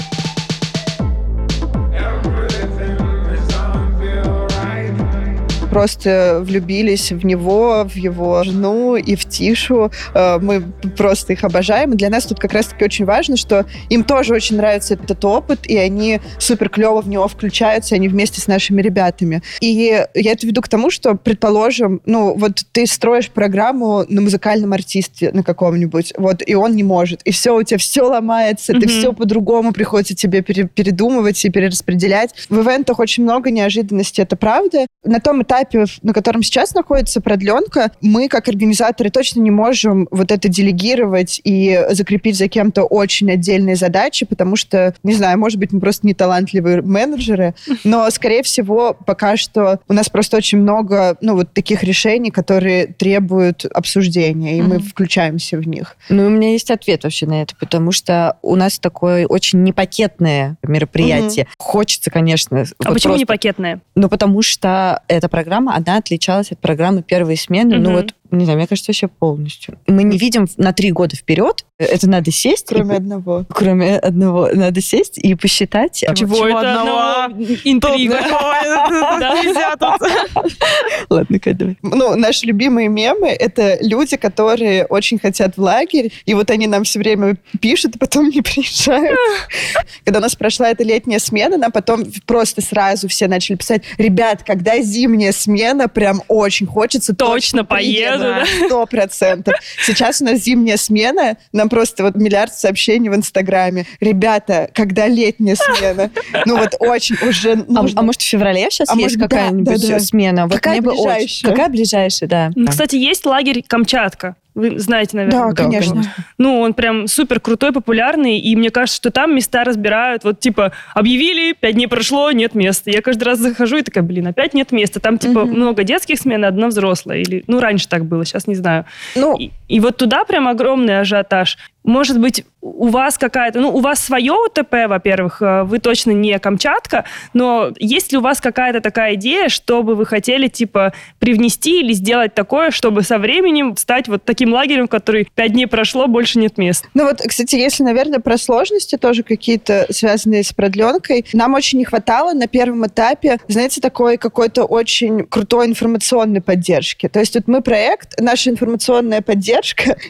Просто влюбились в него, в его жену и в Тишу. Э, мы просто их обожаем. И для нас тут как раз-таки очень важно, что им тоже очень нравится этот опыт, и они супер клево в него включаются, они вместе с нашими ребятами. И я это веду к тому, что, предположим, ну, вот ты строишь программу на музыкальном артисте на каком-нибудь, вот, и он не может, и все, у тебя все ломается, mm-hmm. ты все по-другому приходится тебе пере- передумывать и перераспределять. В ивентах очень много неожиданностей, это правда. На том этапе, этапе, на котором сейчас находится продленка, мы, как организаторы, точно не можем вот это делегировать и закрепить за кем-то очень отдельные задачи, потому что, не знаю, может быть, мы просто не талантливые менеджеры, но, скорее всего, пока что у нас просто очень много, ну, вот таких решений, которые требуют обсуждения, и мы включаемся в них. Ну, у меня есть ответ вообще на это, потому что у нас такое очень непакетное мероприятие. Хочется, конечно... А вот почему просто... непакетное? Ну, потому что эта программа программа, она отличалась от программы первой смены, угу. ну вот не знаю, мне кажется, вообще полностью. Мы не видим на три года вперед. Это надо сесть. Кроме и, одного. Кроме одного. Надо сесть и посчитать. Чего, Чего это одного? Интрига. Ладно, давай. Ну, наши любимые мемы — это люди, которые очень хотят в лагерь, и вот они нам все время пишут, и потом не приезжают. Когда у нас прошла эта летняя смена, нам потом просто сразу все начали писать, ребят, когда зимняя смена, прям очень хочется. Точно поеду Сто процентов. Сейчас у нас зимняя смена, нам просто вот миллиард сообщений в Инстаграме. Ребята, когда летняя смена? Ну вот очень уже а, а может в феврале сейчас а есть какая-нибудь смена? Вот какая ближайшая? Какая ближайшая, да. Кстати, есть лагерь Камчатка. Вы знаете, наверное. Да, конечно. Ну, он прям супер крутой, популярный, и мне кажется, что там места разбирают. Вот, типа, объявили, пять дней прошло, нет места. Я каждый раз захожу и такая, блин, опять нет места. Там, типа, угу. много детских смен, одна взрослая. Или, ну, раньше так было, сейчас не знаю. Ну, и, и вот туда прям огромный ажиотаж. Может быть, у вас какая-то, ну, у вас свое УТП, во-первых, э, вы точно не Камчатка, но есть ли у вас какая-то такая идея, чтобы вы хотели, типа, привнести или сделать такое, чтобы со временем стать вот таким лагерем, в который пять дней прошло, больше нет мест? Ну вот, кстати, если, наверное, про сложности тоже какие-то связанные с продленкой, нам очень не хватало на первом этапе, знаете, такой какой-то очень крутой информационной поддержки. То есть вот мы проект, наша информационная поддержка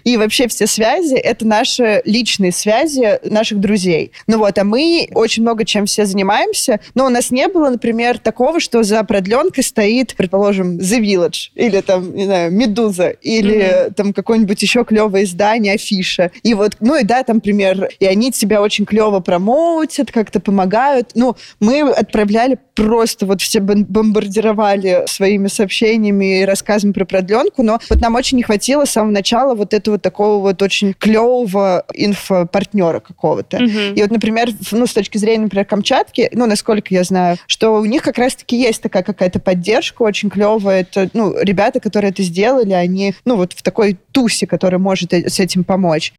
и вообще все связи — это наш наши личные связи наших друзей. Ну вот, а мы очень много чем все занимаемся, но у нас не было, например, такого, что за продленкой стоит, предположим, The Village, или там, не знаю, Медуза, или mm-hmm. там какое-нибудь еще клевое издание, афиша. И вот, ну и да, там, например, и они тебя очень клево промоутят, как-то помогают. Ну, мы отправляли просто вот все бомбардировали своими сообщениями и рассказами про продленку, но вот нам очень не хватило с самого начала вот этого такого вот очень клевого инфопартнера какого-то. Угу. И вот, например, ну, с точки зрения, например, Камчатки, ну, насколько я знаю, что у них как раз-таки есть такая какая-то поддержка очень клевая. Это, ну, ребята, которые это сделали, они, ну, вот в такой тусе, который может э, с этим помочь.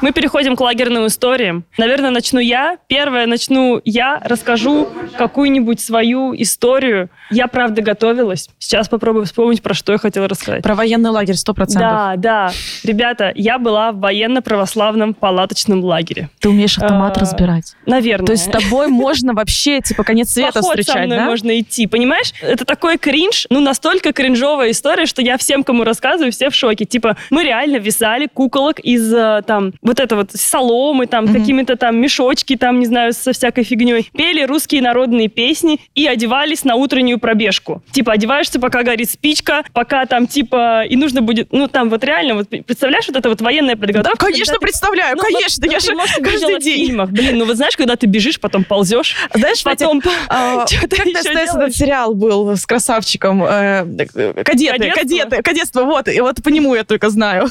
Мы переходим к лагерным историям. Наверное, начну я. Первое начну я, расскажу какую-нибудь свою историю. Я, правда, готовилась. Сейчас попробую вспомнить, про что я хотела рассказать. Про военный лагерь, сто процентов. Да, да. Ребята, я была в военно-православном палаточном лагере. Ты умеешь автомат А, разбирать. Наверное. То есть с тобой можно вообще, типа, конец света Поход со встречать, мной да? можно идти, понимаешь? Это такой кринж, ну настолько кринжовая история, что я всем, кому рассказываю, все в шоке. Типа, мы реально вязали куколок из э, там вот это вот соломы, там Мгм. какими-то там мешочки, там не знаю, со всякой фигней. Пели русские народные песни и одевались на утреннюю пробежку. Типа, одеваешься, пока горит спичка, пока там типа и нужно будет, ну там вот реально, вот представляешь, вот это вот военная Да, подготовка. конечно, когда ты- представляю, Ну, конечно, ну, я же может, каждый день. фильмах. Блин, ну вот знаешь, когда ты бежишь, потом ползешь, Знаешь, потом а, как называется этот сериал был с красавчиком? э, Кадеты, Кадетство? кадеты, кадетство, вот, и вот по нему я только знаю.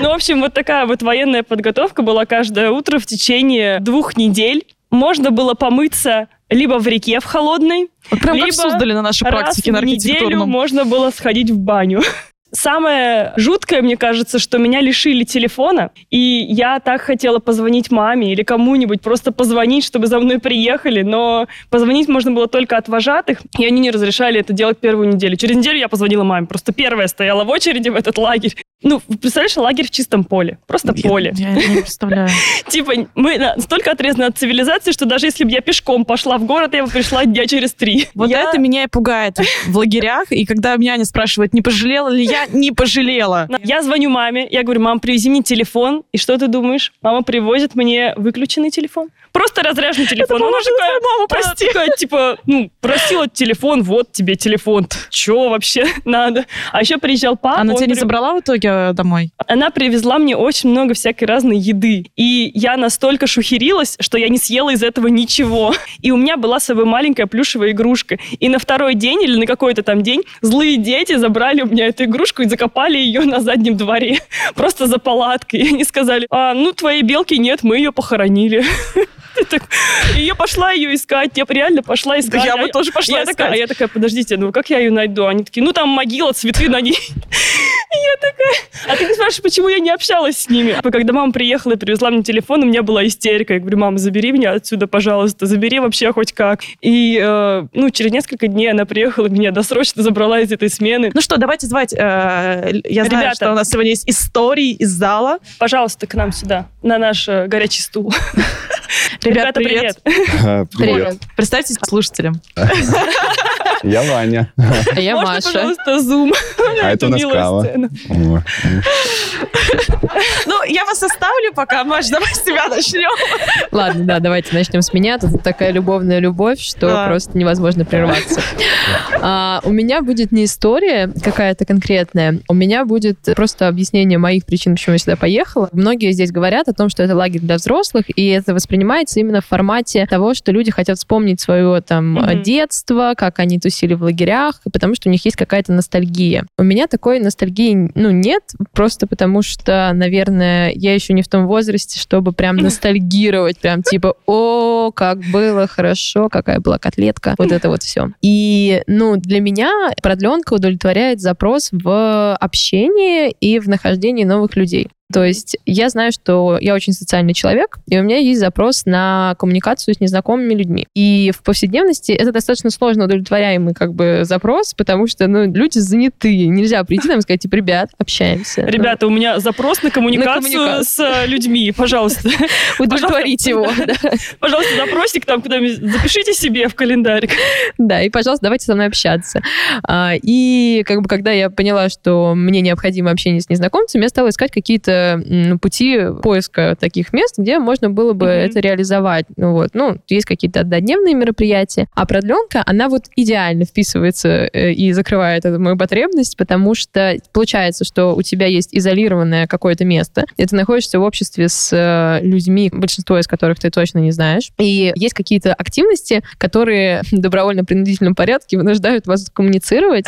Ну, в общем, вот такая вот военная подготовка была каждое утро в течение двух недель. Можно было помыться либо в реке в холодной, Вот прям как Либо создали на нашей раз практике на в неделю можно было сходить в баню. Самое жуткое, мне кажется, что меня лишили телефона, и я так хотела позвонить маме или кому-нибудь, просто позвонить, чтобы за мной приехали, но позвонить можно было только от вожатых, и они не разрешали это делать первую неделю. Через неделю я позвонила маме, просто первая стояла в очереди в этот лагерь. Ну, представляешь, лагерь в чистом поле, просто поле. Я, я не представляю. Типа, мы настолько отрезаны от цивилизации, что даже если бы я пешком пошла в город, я бы пришла дня через три. Вот Я- это меня и пугает в лагерях. И когда меня не спрашивают, не пожалела ли я, не пожалела. Я звоню маме, я говорю, мам, привези мне телефон. И что ты думаешь? Мама привозит мне выключенный телефон. Просто разряженный телефон. Она поможет такая, мама, она прости. такая, типа, ну, просила телефон, вот тебе телефон. Че вообще надо? А еще приезжал папа. Она он тебя не забрала в итоге э, домой? Она привезла мне очень много всякой разной еды. И я настолько шухерилась, что я не съела из этого ничего. И у меня была с собой маленькая плюшевая игрушка. И на второй день или на какой-то там день злые дети забрали у меня эту игрушку и закопали ее на заднем дворе. Просто за палаткой. И они сказали, а, ну, твоей белки нет, мы ее похоронили. И я пошла ее искать, я реально пошла искать. я А бы тоже пошла я такая, искать. а я такая, подождите, ну как я ее найду? Они такие, ну там могила, цветы на ней. И я такая, а ты не спрашиваешь, почему я не общалась с ними? А Когда мама приехала и привезла мне телефон, у меня была истерика. Я говорю, мама, забери меня отсюда, пожалуйста, забери вообще хоть как. И, э, ну, через несколько дней она приехала, меня досрочно забрала из этой смены. Ну что, давайте звать. э, я знаю, Ребята. что у нас сегодня есть истории из зала. Пожалуйста, к нам сюда, на наш э, горячий стул. Ребят, Ребята, привет. Привет. Представьтесь слушателям. Я Ваня. А я Можно, Маша. пожалуйста, зум? А это у нас милая Кава. Ну, я вас оставлю пока. Маш, давай с тебя начнем. Ладно, да, давайте начнем с меня. Тут такая любовная любовь, что просто невозможно прерваться. А, у меня будет не история какая-то конкретная, у меня будет просто объяснение моих причин, почему я сюда поехала. Многие здесь говорят о том, что это лагерь для взрослых, и это воспринимается именно в формате того, что люди хотят вспомнить свое там детство, как они тусили в лагерях, потому что у них есть какая-то ностальгия. У меня такой ностальгии, ну, нет, просто потому что, наверное, я еще не в том возрасте, чтобы прям ностальгировать, прям типа, о, как было хорошо, какая была котлетка, вот это вот все. И, ну, для меня продленка удовлетворяет запрос в общении и в нахождении новых людей. То есть я знаю, что я очень социальный человек, и у меня есть запрос на коммуникацию с незнакомыми людьми. И в повседневности это достаточно сложно удовлетворяемый как бы запрос, потому что ну, люди заняты. Нельзя прийти там и сказать, типа, ребят, общаемся. Ребята, у меня запрос на коммуникацию, с э, людьми, пожалуйста. Удовлетворить его. Пожалуйста, запросик там куда-нибудь запишите себе в календарик. Да, и, пожалуйста, давайте со мной общаться. А, И как бы когда я поняла, что мне необходимо общение с незнакомцами, я стала искать какие-то м, пути поиска таких мест, где можно было бы Мгм. это реализовать. Ну вот, ну, есть какие-то однодневные мероприятия, а продленка, она вот идеально вписывается э, и закрывает эту мою потребность, потому что получается, что у тебя есть изолированное какое-то место, и ты находишься в обществе с э, людьми, большинство из которых ты точно не знаешь, и есть какие-то активности, которые в добровольно-принудительном порядке вынуждают вас коммуницировать,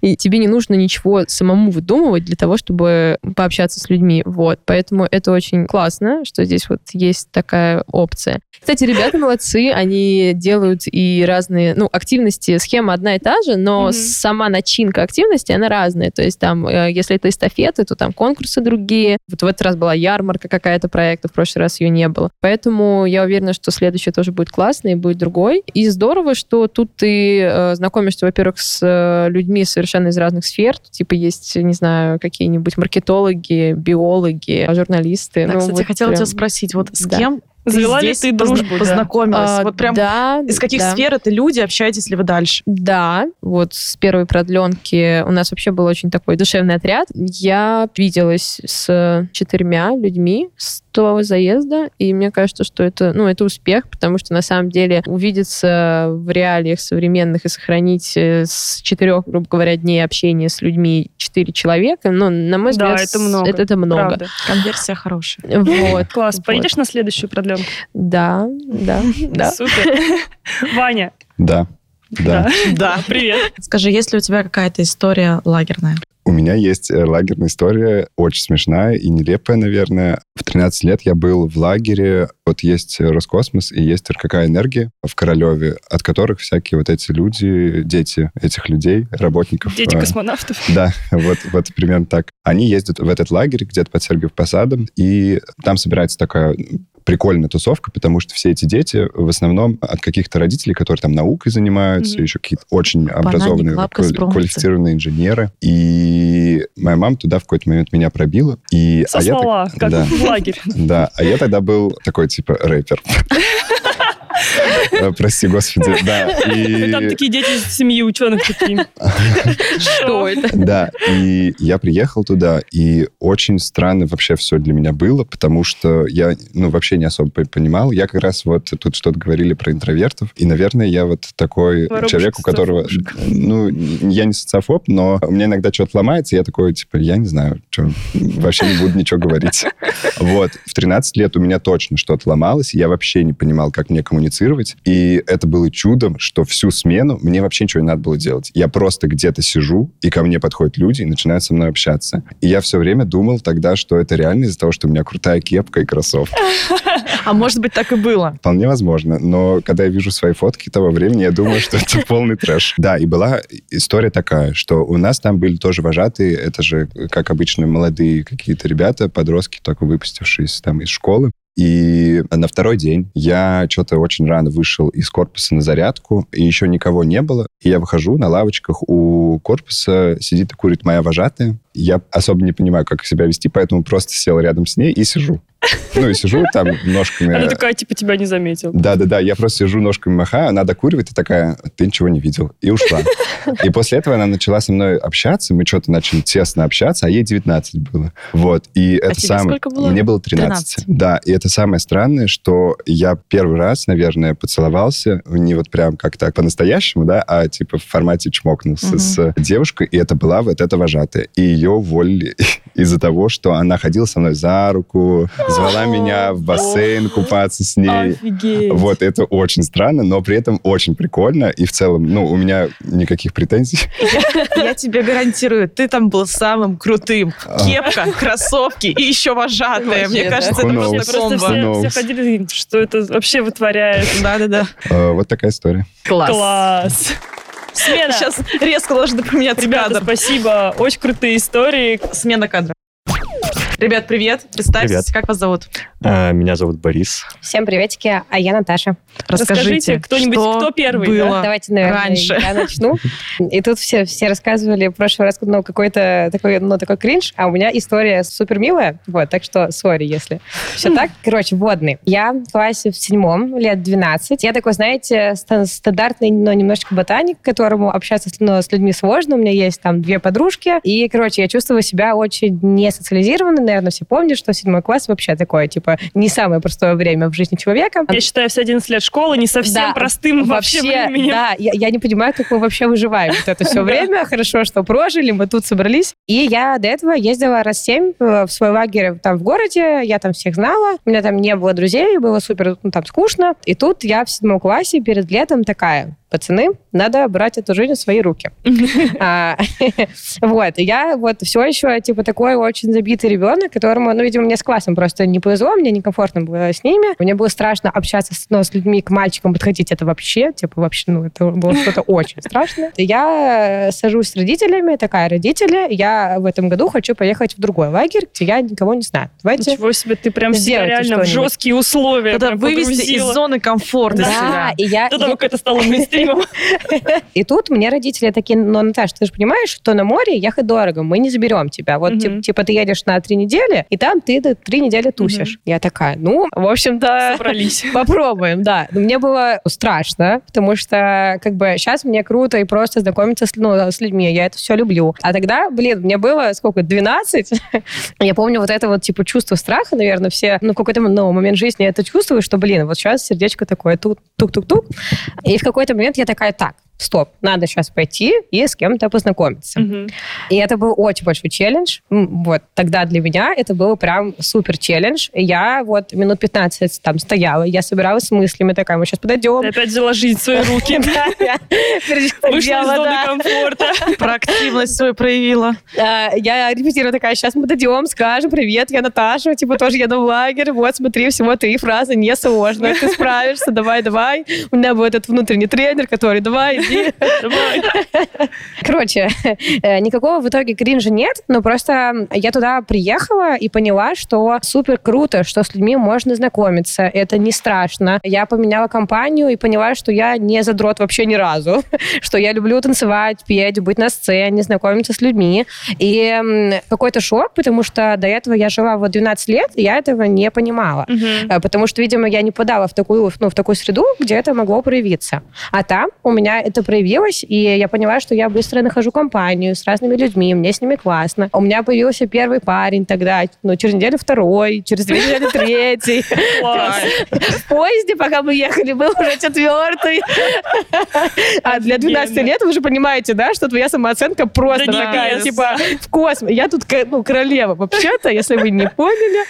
и тебе не нужно ничего самому выдумывать для того, чтобы пообщаться с людьми. Вот, поэтому это очень классно, что здесь вот есть такая опция. Кстати, ребята молодцы, они делают и разные, ну, активности, схема одна и та же, но mm-hmm. сама начинка активности, она разная. То есть там, э, если это эстафеты, то там конкурсы другие. Вот в этот раз была ярмарка какая-то проекта, в прошлый раз ее не было. Поэтому я уверена, что следующий тоже будет классный и будет другой. И здорово, что тут ты э, знакомишься, во-первых, с э, людьми совершенно из разных сфер. Типа есть, не знаю, какие-нибудь маркетологи, биологи, журналисты. Да, ну, кстати, вот хотела прям... тебя спросить, вот с Да. кем Завела ли здесь ты дружбу, да? познакомилась? А, вот прям да, из каких да. сфер это люди, общаетесь ли вы дальше? Да, вот с первой продленки у нас вообще был очень такой душевный отряд. Я виделась с четырьмя людьми с того заезда, и мне кажется, что это, ну, это успех, потому что на самом деле увидеться в реалиях современных и сохранить э, с четырех, грубо говоря, дней общения с людьми четыре человека, ну, на мой Да, взгляд, это много, Это, это много. Правда. Конверсия хорошая. Вот. Класс. Вот. Поедешь на следующую продленку? Да, да, да. Супер. Ваня. Да, да. Да. Привет. Скажи, есть ли у тебя какая-то история лагерная? У меня есть э, лагерная история, очень смешная и нелепая, наверное. В 13 лет я был в лагере, вот есть Роскосмос и есть РКК «Энергия» в Королеве, от которых всякие вот эти люди, дети этих людей, работников... Дети э, космонавтов. Да, вот, вот примерно так. Они ездят в этот лагерь где-то под Сергиев Посадом, и там собирается такая прикольная тусовка, потому что все эти дети в основном от каких-то родителей, которые там наукой занимаются, Мгм. еще какие-то очень образованные, лапка, квали- квалифицированные инженеры. И моя мама туда в какой-то момент меня пробила. И, а я так- Сослала, как да. в лагерь. да, а я тогда был такой, типа, рэпер. Э, Прости, господи, да. Ну, Там И... такие дети из семьи ученых такие. Что это? Да, и я приехал туда, и очень странно вообще все для меня было, потому что я, ну, вообще не особо по- понимал. Я как раз вот тут что-то говорили про интровертов, и, наверное, я вот такой Воробушка, человек, у которого, ну, я не социофоб, но у меня иногда что-то ломается, и я такой, типа, я не знаю, чё, вообще не буду ничего говорить. Вот. В 13 лет у меня точно что-то ломалось, и я вообще не понимал, как мне коммуницировать, и это было чудом, что всю смену мне вообще ничего не надо было делать. Я просто где-то сижу, и ко мне подходят люди и начинают со мной общаться. И я все время думал тогда, что это реально из-за того, что у меня крутая кепка и кроссовки. А может быть, так и было. Вполне возможно. Но когда я вижу свои фотки того времени, я думаю, что это полный трэш. Да, и была история такая, что у нас там были тоже вожатые, это же, как обычно, молодые какие-то ребята, подростки, только выпустившиеся там из школы. И на второй день я что-то очень рано вышел из корпуса на зарядку, и еще никого не было. И я выхожу на лавочках у корпуса, сидит и курит моя вожатая. Я особо не понимаю, как себя вести, поэтому просто сел рядом с ней и сижу. Ну, и сижу там ножками. Она такая, типа, тебя не заметила. Да-да-да, я просто сижу, ножками махаю, она докуривает и такая, ты ничего не видел. И ушла. И после этого она начала со мной общаться, мы что-то начали тесно общаться, а ей 19 было. Вот, и это А тебе самое... сколько было? Мне было 13. 13. Да, и это самое странное, что я первый раз, наверное, поцеловался, не вот прям как так по-настоящему, да, а типа в формате чмокнулся Мгм. с девушкой, и это была вот эта вожатая. И ее уволили из-за того, что она ходила со мной за руку, звала меня в бассейн купаться с ней. Офигеть. Вот, это очень странно, но при этом очень прикольно. И в целом, ну, у меня никаких претензий. Я тебе гарантирую, ты там был самым крутым. Кепка, кроссовки и еще вожатая. Мне кажется, это просто комбо. все, ходили, что это вообще вытворяет. Да-да-да. Э, Вот такая история. Класс. Класс. Смена. Сейчас резко должны поменяться Ребята, кадр. спасибо. Очень крутые истории. Смена кадра. Ребят, привет. Представьтесь, Привет. как вас зовут? А, Меня зовут Борис. Всем приветики, а я Наташа. Расскажите, кто-нибудь, что кто первый, было да? Давайте, наверное, раньше. я начну. И тут все, все рассказывали в прошлый раз ну, какой-то такой, ну, такой кринж, а у меня история супер милая, вот, так что сори, если все так. Короче, водный. Я в классе в седьмом, лет 12. Я такой, знаете, ста- стандартный, но немножечко ботаник, которому общаться с, ну, с людьми сложно. У меня есть там две подружки. И, короче, я чувствую себя очень не социализированной. Наверное, все помнят, что седьмой класс вообще такое, типа, не самое простое время в жизни человека. Я считаю, все 11 лет школы не совсем Да, простым вообще, временем. Да, я, я не понимаю, как мы вообще выживаем вот это все время. Хорошо, что прожили, мы тут собрались. И я до этого ездила раз семь э, в свой лагерь там в городе, я там всех знала, у меня там не было друзей, было супер ну, там скучно. И тут я в седьмом классе перед летом такая, пацаны, надо брать эту жизнь в свои руки. А, Вот, я вот все еще, типа, такой очень забитый ребенок, Антона, которому, ну, видимо, мне с классом просто не повезло, мне некомфортно было с ними. Мне было страшно общаться с, ну, с людьми, к мальчикам подходить, это вообще, типа, вообще, ну, это было что-то очень страшное. Я сажусь с родителями, такая, родители, я в этом году хочу поехать в другой лагерь, где я никого не знаю. Давайте Ничего себе, ты прям себя реально в жесткие условия прям вывести из зоны комфорта Да, себя. и я, До того, как это стало мейнстримом. И тут мне родители такие, ну, Наташа, ты же понимаешь, что на море ехать дорого, мы не заберем тебя. Вот, типа, ты едешь на три недели, и там ты три недели тусишь. Я такая, ну, в общем-то, Собрались. попробуем, да. Но мне было страшно, потому что, как бы, сейчас мне круто и просто знакомиться с, ну, с людьми, я это все люблю. А тогда, блин, мне было, сколько, 12? Я помню вот это вот, типа, чувство страха, наверное, все, ну, какой-то ну, момент жизни я это чувствую, что, блин, вот сейчас сердечко такое тук- тук-тук-тук. И в какой-то момент я такая, так, стоп, надо сейчас пойти и с кем-то познакомиться. Мгм. И это был очень большой челлендж. Вот тогда для меня это был прям супер челлендж. Я вот минут 15 там стояла, я собиралась с мыслями, такая, мы сейчас подойдем. Ты опять взяла жизнь в свои руки. Вышла из зоны комфорта. Про активность свою проявила. Я репетирую такая, сейчас мы подойдем, скажем, привет, я Наташа, типа тоже еду в лагерь, вот смотри, всего три фразы, несложно, ты справишься, давай, давай. У меня был этот внутренний тренер, который, давай, Короче, э, никакого в итоге кринжа нет, но просто я туда приехала и поняла, что супер круто, что с людьми можно знакомиться, это не страшно. Я поменяла компанию и поняла, что я не задрот вообще ни разу, что я люблю танцевать, петь, быть на сцене, знакомиться с людьми. И какой-то шок, потому что до этого я жила вот 12 лет, и я этого не понимала. Э, Потому что, видимо, я не подала в такую, ну, в такую среду, где это могло проявиться. А там у меня это проявилось, и я поняла, что я быстро нахожу компанию с разными людьми, мне с ними классно. У меня появился первый парень тогда, ну, через неделю второй, через две недели третий. В поезде, пока мы ехали, был уже четвертый. А для 12 Офигенно. лет вы же понимаете, да, что твоя самооценка просто такая, типа, в космос. Я тут, ну, королева вообще-то, если вы не поняли.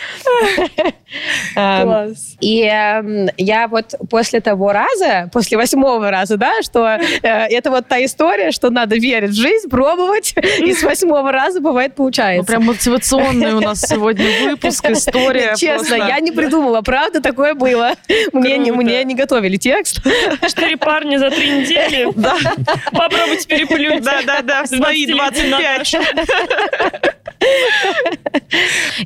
Эм, Класс. и эм, я вот после того раза, после восьмого раза, да, что это вот та история, что надо верить в жизнь, пробовать, и с восьмого раза бывает Ну, получается. прям мотивационный у нас сегодня выпуск, история. Честно, я не придумала, правда, такое было. Мне не, мне не готовили текст. Четыре парня за три недели. Да, Попробуйте переплюнуть. да, да, да, в свои 12-летнюю 25.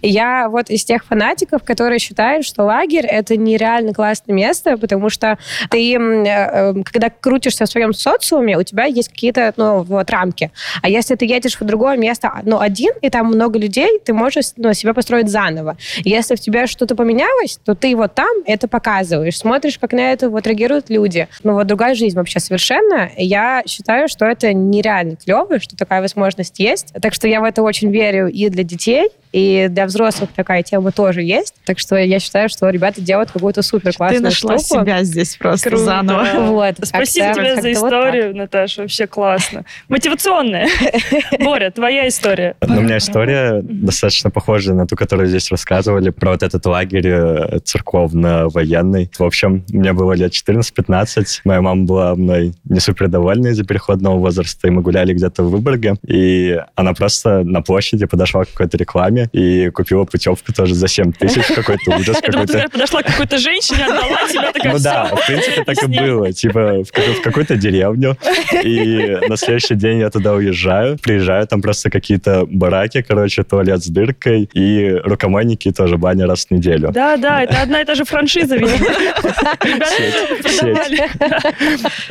Я вот из тех фанатиков, которые считают, что лагерь — это нереально классное место, потому что ты, э, э, когда крутишься в своем социуме, у тебя есть какие-то, ну, вот, рамки. А если ты едешь в другое место, ну, один, и там много людей, ты можешь, ну, себя построить заново. Если в тебе что-то поменялось, то ты вот там это показываешь, смотришь, как на это вот реагируют люди. Ну, вот другая жизнь вообще совершенно. Я считаю, что это нереально клево, что такая возможность есть. Так что я в это очень верю и для детей, и для взрослых такая тема тоже есть. Так что я считаю, что ребята делают какую-то супер Ты классную нашла штуку. себя здесь просто Круто. заново. Вот. Спасибо тебе за вот историю, Наташа. Вообще классно. Мотивационная. Боря, твоя история. Ну, у меня история достаточно похожая на ту, которую здесь рассказывали, про вот этот лагерь э, церковно-военный. В общем, мне было лет 14-15, моя мама была мной не супер довольна из-за переходного возраста, и мы гуляли где-то в Выборге, и она просто на площади подошла к какой-то рекламе и купила путевку тоже за 7 тысяч, какой-то ужас, Я думала, ты подошла к какой-то женщине, отдала тебя, такая, ну да, в принципе, так и было. Типа в, какую-то деревню. И на следующий день я туда уезжаю. Приезжаю, там просто какие-то бараки, короче, туалет с дыркой. И рукомойники тоже баня раз в неделю. Да, да, это одна и та же франшиза, видимо.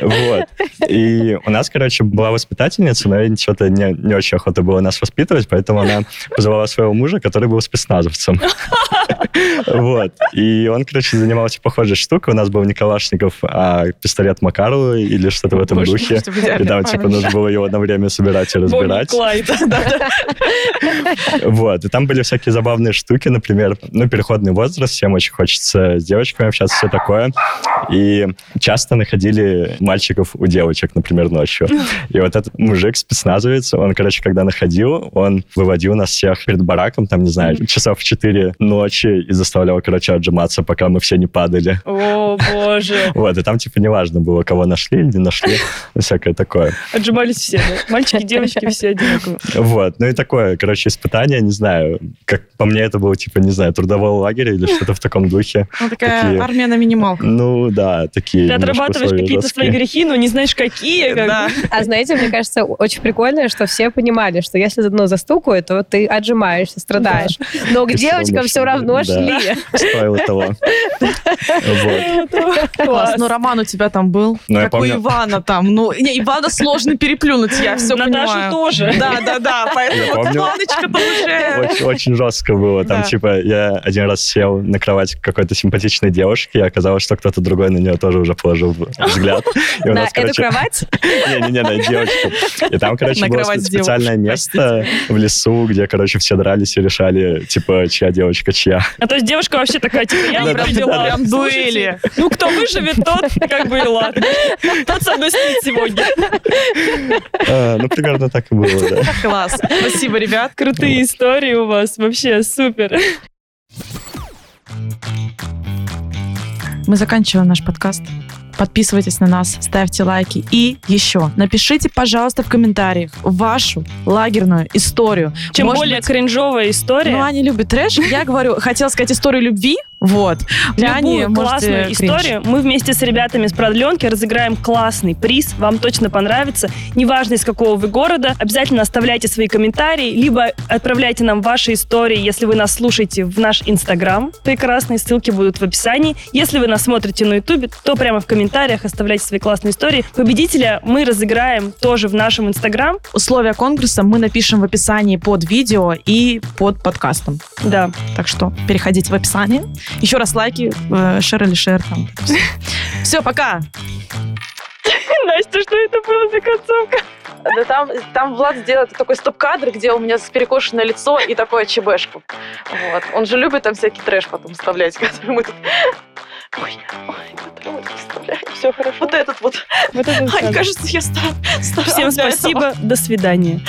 Вот. И у нас, короче, была воспитательница, но ей что-то не, не очень охота было нас воспитывать, поэтому она позвала своего мужа, который был спецназовцем. Вот. И он, короче, занимался похожей штукой. У нас был не Калашников, а пистолет Макарова или что-то в этом духе. И там, типа, нужно было его одно время собирать и разбирать. Вот. И там были всякие забавные штуки, например, ну, переходный возраст, всем очень хочется с девочками общаться, все такое. И часто находили мальчиков у девочек, например, ночью. И вот этот мужик, спецназовец, он, короче, когда находил, он выводил нас всех перед бараком, там, не знаю, часов в 4 ночи и заставлял короче, отжиматься, пока мы все не падали. О, боже. Вот, и там, типа, неважно было, кого нашли или не нашли, всякое такое. Отжимались все, да? Мальчики, девочки, все одинаково. Вот, ну и такое, короче, испытание, не знаю, как по мне это было, типа, не знаю, трудового лагеря или что-то в таком духе. Ну, такая Такие- армия на минималках. Ну, да, такие Ты отрабатываешь какие-то свои грехи, но не знаешь, какие. как Да. А знаете, мне кажется, очень прикольно, что все понимали, что если ну, застукают, то ты отжимаешься, страдаешь. Но к девочкам все равно шли. Стоило того. Класс. Ну, Роман у тебя там был. Ну, как у Ивана там. Ну, не, Ивана сложно переплюнуть, я все Наташу понимаю. тоже. Да, да, да. Поэтому. Иваночка-то уже... Очень, жестко было. Там, типа, я один раз сел на кровать какой-то симпатичной девушки, и оказалось, что кто-то другой на нее тоже уже положил взгляд. На эту кровать? Не-не-не, на девочку. И там, короче, было специальное место в лесу, где, короче, все дрались и решали, типа, чья девочка, чья. А то есть девушка вообще такая, типа, я не родила. Прям дуэли. Ну, кто выживет, тот, как бы и ладно. Тот со мной спит сегодня. А, Ну, примерно так и было, да. Класс. Спасибо, ребят. Крутые истории у вас, вообще супер. Мы заканчиваем наш подкаст. Подписывайтесь на нас, ставьте лайки. И еще, напишите, пожалуйста, в комментариях вашу лагерную историю. Чем Может более быть, кринжовая история, Ну, Аня любит трэш. Я говорю, хотела сказать историю любви. Вот. Любую можете классную кринж. историю мы вместе с ребятами с продленки разыграем классный приз. Вам точно понравится. Неважно, из какого вы города. Обязательно оставляйте свои комментарии, либо отправляйте нам ваши истории, если вы нас слушаете в наш Инстаграм. Прекрасные ссылки будут в описании. Если вы нас смотрите на Ютубе, то прямо в комментариях оставляйте свои классные истории. Победителя мы разыграем тоже в нашем Инстаграм. Условия конкурса мы напишем в описании под видео и под подкастом. Да. Так что переходите в описание. Еще раз лайки, э, шер или шер. Там. Все, пока. Настя, что это было за концовка? Да там, там Влад сделает такой стоп-кадр, где у меня перекошенное лицо и такое чебешку. Вот. Он же любит там всякий трэш потом вставлять, который мы тут... Ой, ой, который мы тут вставляем. Все хорошо. Вот этот вот. Вот это Ай, кажется, я стар, Всем для этого. спасибо. До свидания.